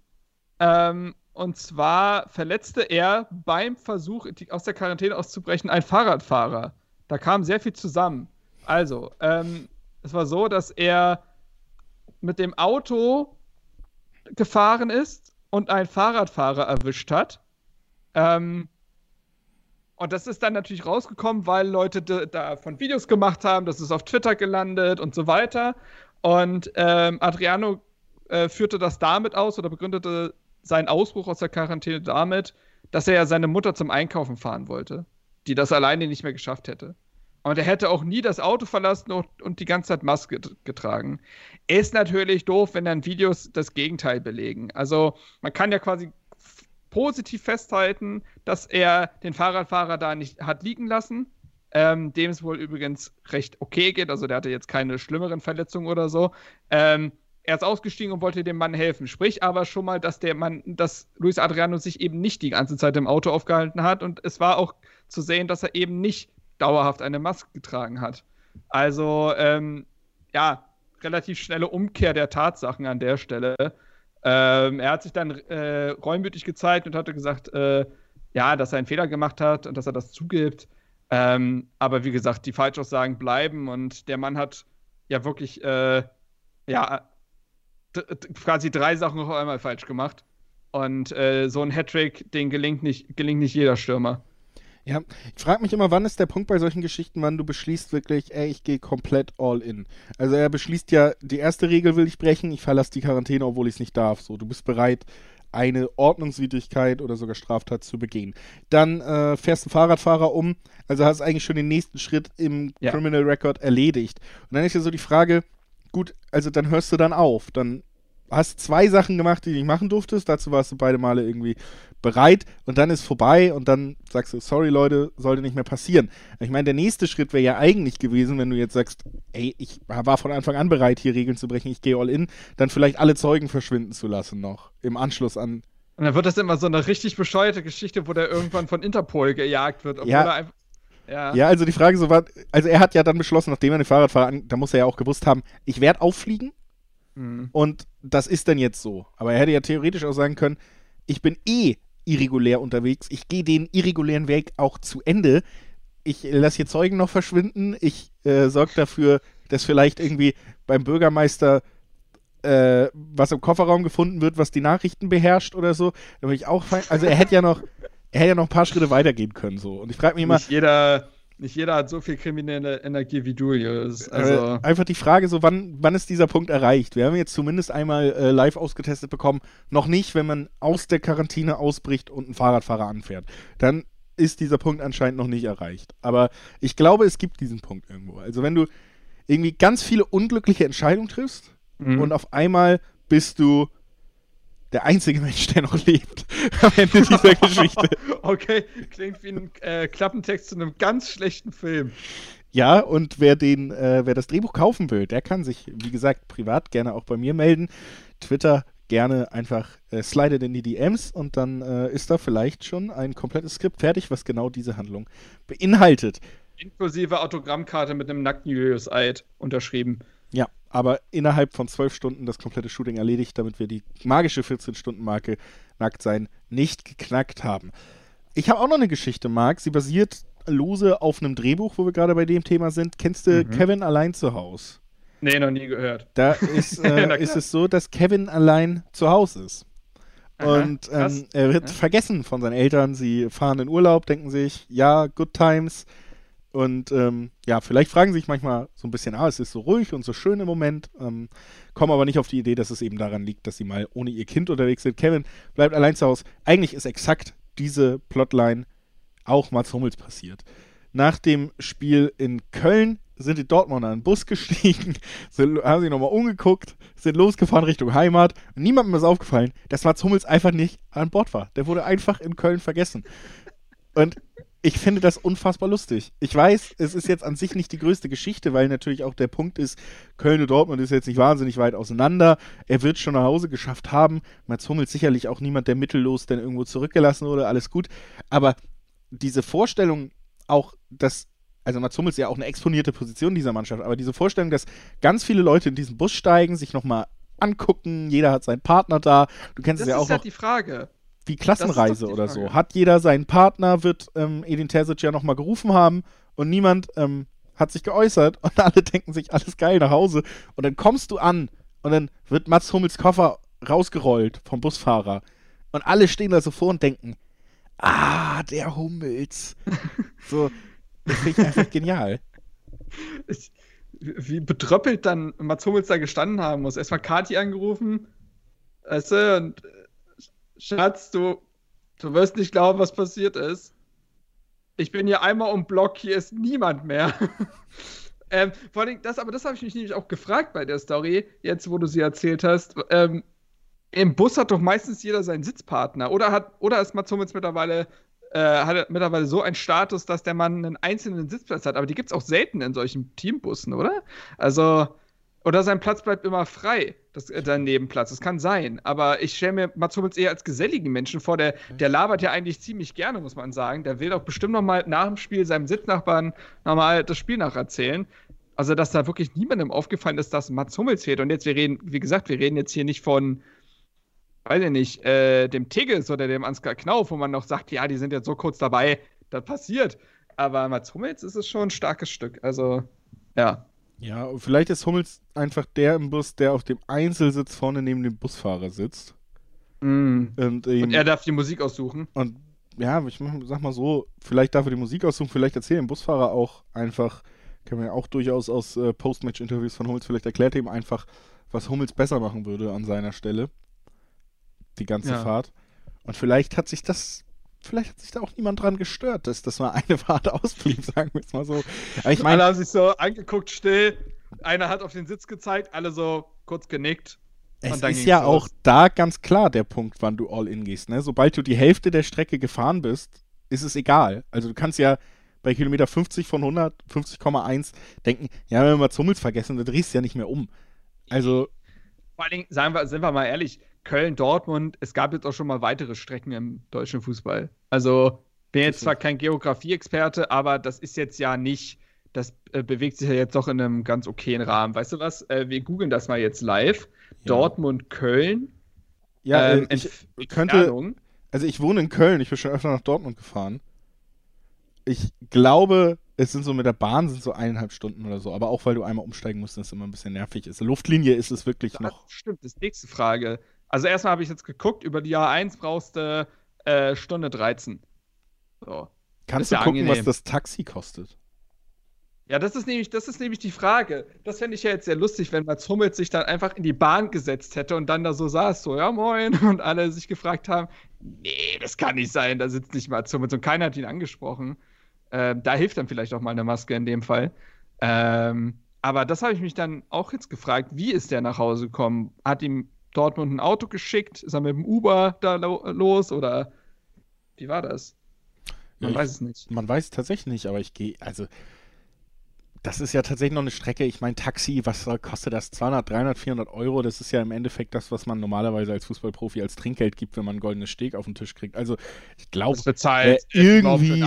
Ähm, und zwar verletzte er beim Versuch, aus der Quarantäne auszubrechen, einen Fahrradfahrer. Da kam sehr viel zusammen. Also, ähm, es war so, dass er mit dem Auto gefahren ist und einen Fahrradfahrer erwischt hat. Ähm, und das ist dann natürlich rausgekommen, weil Leute da- davon Videos gemacht haben, das ist auf Twitter gelandet und so weiter. Und ähm, Adriano äh, führte das damit aus oder begründete seinen Ausbruch aus der Quarantäne damit, dass er ja seine Mutter zum Einkaufen fahren wollte, die das alleine nicht mehr geschafft hätte. Und er hätte auch nie das Auto verlassen und, die ganze Zeit Maske getragen. Ist natürlich doof, wenn dann Videos das Gegenteil belegen. Also man kann ja quasi positiv festhalten, dass er den Fahrradfahrer da nicht hat liegen lassen. Ähm, dem es wohl übrigens recht okay geht. Also der hatte jetzt keine schlimmeren Verletzungen oder so. Ähm, er ist ausgestiegen und wollte dem Mann helfen. Sprich aber schon mal, dass der Mann, dass Luis Adriano sich eben nicht die ganze Zeit im Auto aufgehalten hat. Und es war auch zu sehen, dass er eben nicht dauerhaft eine Maske getragen hat. Also, ähm, ja, relativ schnelle Umkehr der Tatsachen an der Stelle. Ähm, er hat sich dann äh, reumütig gezeigt und hatte gesagt, äh, ja, dass er einen Fehler gemacht hat und dass er das zugibt. Ähm, aber wie gesagt, die Falschaussagen bleiben und der Mann hat ja wirklich, äh, ja, quasi drei Sachen auf einmal falsch gemacht. Und äh, so ein Hattrick, den gelingt nicht, gelingt nicht jeder Stürmer. Ja, ich frage mich immer, wann ist der Punkt bei solchen Geschichten, wann du beschließt wirklich, ey, ich gehe komplett all in. Also er beschließt ja, die erste Regel will ich brechen, ich verlasse die Quarantäne, obwohl ich es nicht darf. So, du bist bereit, eine Ordnungswidrigkeit oder sogar Straftat zu begehen. Dann äh, fährst ein Fahrradfahrer um, also hast eigentlich schon den nächsten Schritt im Ja. Criminal Record erledigt. Und dann ist ja so die Frage, gut, also dann hörst du dann auf, dann hast zwei Sachen gemacht, die du nicht machen durftest. Dazu warst du beide Male irgendwie bereit und dann ist vorbei und dann sagst du, sorry Leute, sollte nicht mehr passieren. Ich meine, der nächste Schritt wäre ja eigentlich gewesen, wenn du jetzt sagst, ey, ich war von Anfang an bereit, hier Regeln zu brechen, ich gehe all in, dann vielleicht alle Zeugen verschwinden zu lassen noch im Anschluss an. Und dann wird das immer so eine richtig bescheuerte Geschichte, wo der irgendwann von Interpol gejagt wird, obwohl Ja. er einfach. Ja. Ja, also die Frage so war, also er hat ja dann beschlossen, nachdem er den Fahrradfahrer, an, da muss er ja auch gewusst haben, ich werde auffliegen Mhm. Und das ist dann jetzt so. Aber er hätte ja theoretisch auch sagen können, ich bin eh irregulär unterwegs, ich gehe den irregulären Weg auch zu Ende. Ich lasse hier Zeugen noch verschwinden, ich äh, sorge dafür, dass vielleicht irgendwie beim Bürgermeister äh, was im Kofferraum gefunden wird, was die Nachrichten beherrscht oder so. Da bin ich auch fein. Also er hätte ja noch, er hätte ja noch ein paar Schritte weitergehen können so. Und ich frage mich immer, Nicht jeder, nicht jeder hat so viel kriminelle Energie wie du, Julius. Also, äh, einfach die Frage, so wann, wann ist dieser Punkt erreicht? Wir haben jetzt zumindest einmal äh, live ausgetestet bekommen, noch nicht, wenn man aus der Quarantäne ausbricht und einen Fahrradfahrer anfährt. Dann ist dieser Punkt anscheinend noch nicht erreicht. Aber ich glaube, es gibt diesen Punkt irgendwo. Also wenn du irgendwie ganz viele unglückliche Entscheidungen triffst mhm. und auf einmal bist du der einzige Mensch, der noch lebt <laughs> am Ende dieser Geschichte. <laughs> okay, klingt wie ein äh, Klappentext zu einem ganz schlechten Film. Ja, und wer den, äh, wer das Drehbuch kaufen will, der kann sich, wie gesagt, privat gerne auch bei mir melden. Twitter gerne einfach äh, slidet in die DMs und dann äh, ist da vielleicht schon ein komplettes Skript fertig, was genau diese Handlung beinhaltet. Inklusive Autogrammkarte mit einem nackten Julius Eid unterschrieben. Aber innerhalb von zwölf Stunden das komplette Shooting erledigt, damit wir die magische 14-Stunden-Marke nackt sein nicht geknackt haben. Ich habe auch noch eine Geschichte, Marc. Sie basiert lose auf einem Drehbuch, wo wir gerade bei dem Thema sind. Kennst du mhm. Kevin allein zu Hause? Nee, noch nie gehört. Da ist, <laughs> äh, ist es so, dass Kevin allein zu Hause ist. Und ähm, er wird ja. vergessen von seinen Eltern. Sie fahren in Urlaub, denken sich, ja, good times. Und ähm, ja, vielleicht fragen sich manchmal so ein bisschen, ah, es ist so ruhig und so schön im Moment, ähm, kommen aber nicht auf die Idee, dass es eben daran liegt, dass sie mal ohne ihr Kind unterwegs sind. Kevin bleibt allein zu Hause. Eigentlich ist exakt diese Plotline auch Mats Hummels passiert. Nach dem Spiel in Köln sind die Dortmunder in den Bus <laughs> gestiegen, sind, haben sich nochmal umgeguckt, sind losgefahren Richtung Heimat. Und niemandem ist aufgefallen, dass Mats Hummels einfach nicht an Bord war. Der wurde einfach in Köln vergessen. Und ich finde das unfassbar lustig. Ich weiß, es ist jetzt an sich nicht die größte Geschichte, weil natürlich auch der Punkt ist, Köln und Dortmund ist jetzt nicht wahnsinnig weit auseinander. Er wird schon nach Hause geschafft haben. Mats Hummels sicherlich auch niemand, der mittellos denn irgendwo zurückgelassen wurde, alles gut. Aber diese Vorstellung auch, dass also Mats Hummels ist ja auch eine exponierte Position dieser Mannschaft, aber diese Vorstellung, dass ganz viele Leute in diesen Bus steigen, sich nochmal angucken, jeder hat seinen Partner da. Du kennst das es ja auch. Das ist halt die Frage wie Klassenreise oder so. Hat jeder seinen Partner, wird ähm, Edin Terzic ja nochmal gerufen haben und niemand ähm, hat sich geäußert und <laughs> alle denken sich, alles geil, nach Hause. Und dann kommst du an und dann wird Mats Hummels Koffer rausgerollt vom Busfahrer und alle stehen da so vor und denken, ah, der Hummels. <laughs> so, das finde ich einfach genial. Ich, wie betröppelt dann Mats Hummels da gestanden haben muss. Erstmal Kati angerufen, weißt du, und Schatz, du, du wirst nicht glauben, was passiert ist. Ich bin hier einmal um Block, hier ist niemand mehr. <laughs> ähm, vor allem, das, aber das habe ich mich nämlich auch gefragt bei der Story, jetzt wo du sie erzählt hast. Ähm, Im Bus hat doch meistens jeder seinen Sitzpartner. Oder hat, oder ist Mats Hummels mittlerweile, äh, hat mittlerweile so einen Status, dass der Mann einen einzelnen Sitzplatz hat. Aber die gibt es auch selten in solchen Teambussen, oder? Also, oder sein Platz bleibt immer frei, das, äh, sein Nebenplatz. Das kann sein. Aber ich stelle mir Mats Hummels eher als geselligen Menschen vor. Der, der labert ja eigentlich ziemlich gerne, muss man sagen. Der will doch bestimmt noch mal nach dem Spiel seinem Sitznachbarn nochmal das Spiel nacherzählen. Also, dass da wirklich niemandem aufgefallen ist, dass Mats Hummels fehlt. Und jetzt, wir reden, wie gesagt, wir reden jetzt hier nicht von, weiß ich nicht, äh, dem Tigges oder dem Ansgar Knauf, wo man noch sagt, ja, die sind jetzt so kurz dabei, das passiert. Aber Mats Hummels ist es schon ein starkes Stück. Also, ja. Ja, vielleicht ist Hummels einfach der im Bus, der auf dem Einzelsitz vorne neben dem Busfahrer sitzt. Mm. Und, ähm, und, er darf die Musik aussuchen. Und ja, ich sag mal so, vielleicht darf er die Musik aussuchen, vielleicht erzählt dem Busfahrer auch einfach, können wir ja auch durchaus aus äh, Postmatch-Interviews von Hummels, vielleicht erklärt er ihm einfach, was Hummels besser machen würde an seiner Stelle. Die ganze ja. Fahrt. Und vielleicht hat sich das vielleicht hat sich da auch niemand dran gestört, dass das mal eine <laughs> Fahrt ausblieb, sagen wir es mal so. Aber ich <laughs> meine, alle haben sich so angeguckt, still. Einer hat auf den Sitz gezeigt, alle so kurz genickt. Es ist ja auch da ganz klar der Punkt, wann du all in gehst. Ne? Sobald du die Hälfte der Strecke gefahren bist, ist es egal. Also du kannst ja bei Kilometer 50 von 100, 50,1 denken, ja, wenn wir mal Zummels vergessen, dann drehst du ja nicht mehr um. Also. Vor allen Dingen, sagen wir, sind wir mal ehrlich, Köln, Dortmund, es gab jetzt auch schon mal weitere Strecken im deutschen Fußball. Also bin jetzt zwar kein Geografie-Experte, aber das ist jetzt ja nicht, das äh, bewegt sich ja jetzt doch in einem ganz okayen Rahmen. Weißt du was? Äh, wir googeln das mal jetzt live. Ja. Dortmund, Köln. Ja, ähm, ich, könnte. Also ich wohne in Köln, ich bin schon öfter nach Dortmund gefahren. Ich glaube, es sind so mit der Bahn sind so eineinhalb Stunden oder so, aber auch weil du einmal umsteigen musst, ist immer ein bisschen nervig ist. Luftlinie ist es wirklich das noch. Stimmt, das ist nächste Frage. Also erstmal habe ich jetzt geguckt, über die A1 brauchst du äh, Stunde 13. So. Kannst du ja gucken, angenehm. was das Taxi kostet? Ja, das ist nämlich, das ist nämlich die Frage. Das fände ich ja jetzt sehr lustig, wenn Mats Hummels sich dann einfach in die Bahn gesetzt hätte und dann da so saß, so, ja moin, <laughs> und alle sich gefragt haben, nee, das kann nicht sein, da sitzt nicht Mats Hummels und keiner hat ihn angesprochen. Ähm, da hilft dann vielleicht auch mal eine Maske in dem Fall. Ähm, aber das habe ich mich dann auch jetzt gefragt, wie ist der nach Hause gekommen? Hat ihm Dortmund ein Auto geschickt? Ist er mit dem Uber da lo los oder wie war das? Man ja, weiß es nicht. Man weiß es tatsächlich nicht, aber ich gehe, also das ist ja tatsächlich noch eine Strecke. Ich meine, Taxi, was kostet das? 200, 300, 400 Euro. Das ist ja im Endeffekt das, was man normalerweise als Fußballprofi als Trinkgeld gibt, wenn man einen goldenen Steg auf den Tisch kriegt. Also, ich glaube, äh, irgendwie.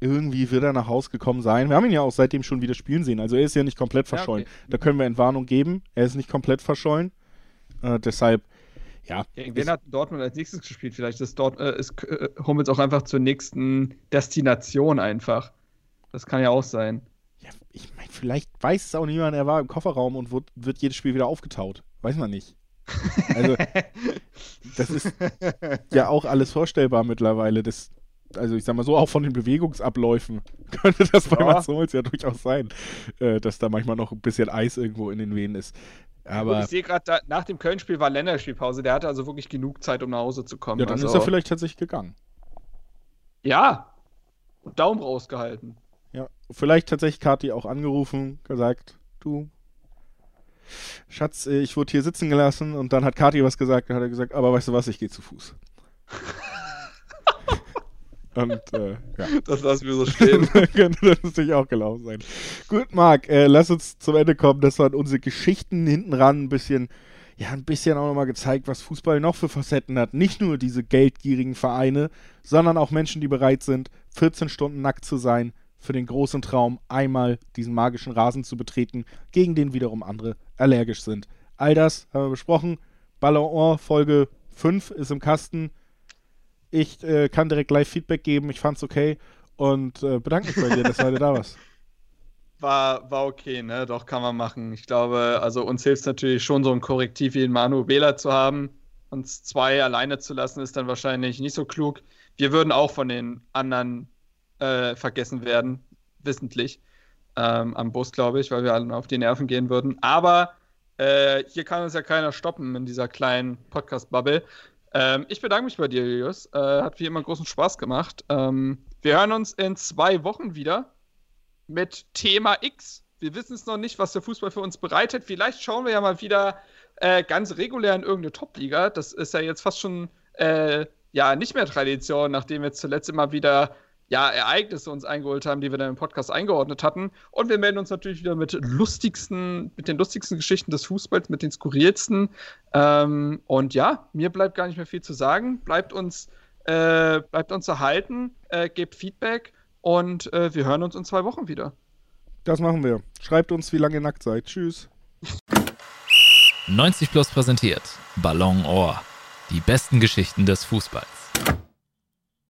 irgendwie wird er nach Hause gekommen sein. Wir haben ihn ja auch seitdem schon wieder spielen sehen. Also er ist ja nicht komplett verschollen. Ja, okay. Da können wir Entwarnung geben. Er ist nicht komplett verschollen. Äh, deshalb, ja. Gegen wen hat Dortmund als nächstes gespielt? Vielleicht ist, Dort, äh, ist äh, Hummels auch einfach zur nächsten Destination einfach. Das kann ja auch sein. ja ich meine, vielleicht weiß es auch niemand, er war im Kofferraum und wird, wird jedes Spiel wieder aufgetaut. Weiß man nicht. Also, <laughs> das ist ja auch alles vorstellbar mittlerweile. Das, also ich sag mal so, auch von den Bewegungsabläufen <laughs> könnte das bei Ja. Mats Hummels ja durchaus sein, äh, dass da manchmal noch ein bisschen Eis irgendwo in den Venen ist. Aber ich sehe gerade, nach dem Köln-Spiel war Länderspielpause. Der hatte also wirklich genug Zeit, um nach Hause zu kommen. ja, dann also, ist er vielleicht tatsächlich gegangen. Ja. Und Daumen rausgehalten. Ja, vielleicht tatsächlich Kati auch angerufen, gesagt, du, Schatz, ich wurde hier sitzen gelassen und dann hat Kati was gesagt, dann hat er gesagt, aber weißt du was, ich gehe zu Fuß. <laughs> und äh, ja. Das lassen wir so stehen. <laughs> könnte das natürlich auch gelaufen sein. Gut, Marc, äh, lass uns zum Ende kommen. Das waren unsere Geschichten hinten ran. Ein bisschen, ja, ein bisschen auch nochmal gezeigt, was Fußball noch für Facetten hat. Nicht nur diese geldgierigen Vereine, sondern auch Menschen, die bereit sind, 14 Stunden nackt zu sein, für den großen Traum, einmal diesen magischen Rasen zu betreten, gegen den wiederum andere allergisch sind. All das haben wir besprochen. Ballon Folge 5 ist im Kasten. Ich äh, kann direkt live Feedback geben. Ich fand's okay und äh, bedanke mich bei dir, dass du <laughs> heute da warst. War, war okay, ne? Doch, kann man machen. Ich glaube, also uns hilft es natürlich schon, so ein Korrektiv wie den Manu Wähler zu haben. Uns zwei alleine zu lassen, ist dann wahrscheinlich nicht so klug. Wir würden auch von den anderen äh, vergessen werden, wissentlich. Ähm, am Bus, glaube ich, weil wir allen auf die Nerven gehen würden. Aber äh, hier kann uns ja keiner stoppen in dieser kleinen Podcast-Bubble. Ähm, ich bedanke mich bei dir, Julius. Äh, hat wie immer großen Spaß gemacht. Ähm, wir hören uns in zwei Wochen wieder mit Thema X. Wir wissen es noch nicht, was der Fußball für uns bereitet. Vielleicht schauen wir ja mal wieder äh, ganz regulär in irgendeine Top-Liga. Das ist ja jetzt fast schon äh, ja nicht mehr Tradition, nachdem wir zuletzt immer wieder ja, Ereignisse uns eingeholt haben, die wir dann im Podcast eingeordnet hatten. Und wir melden uns natürlich wieder mit lustigsten, mit den lustigsten Geschichten des Fußballs, mit den skurrilsten. Ähm, und ja, mir bleibt gar nicht mehr viel zu sagen. Bleibt uns, äh, bleibt uns erhalten, äh, gebt Feedback und äh, wir hören uns in zwei Wochen wieder. Das machen wir. Schreibt uns, wie lange ihr nackt seid. Tschüss. 90 Plus präsentiert Ballon Ohr. Die besten Geschichten des Fußballs.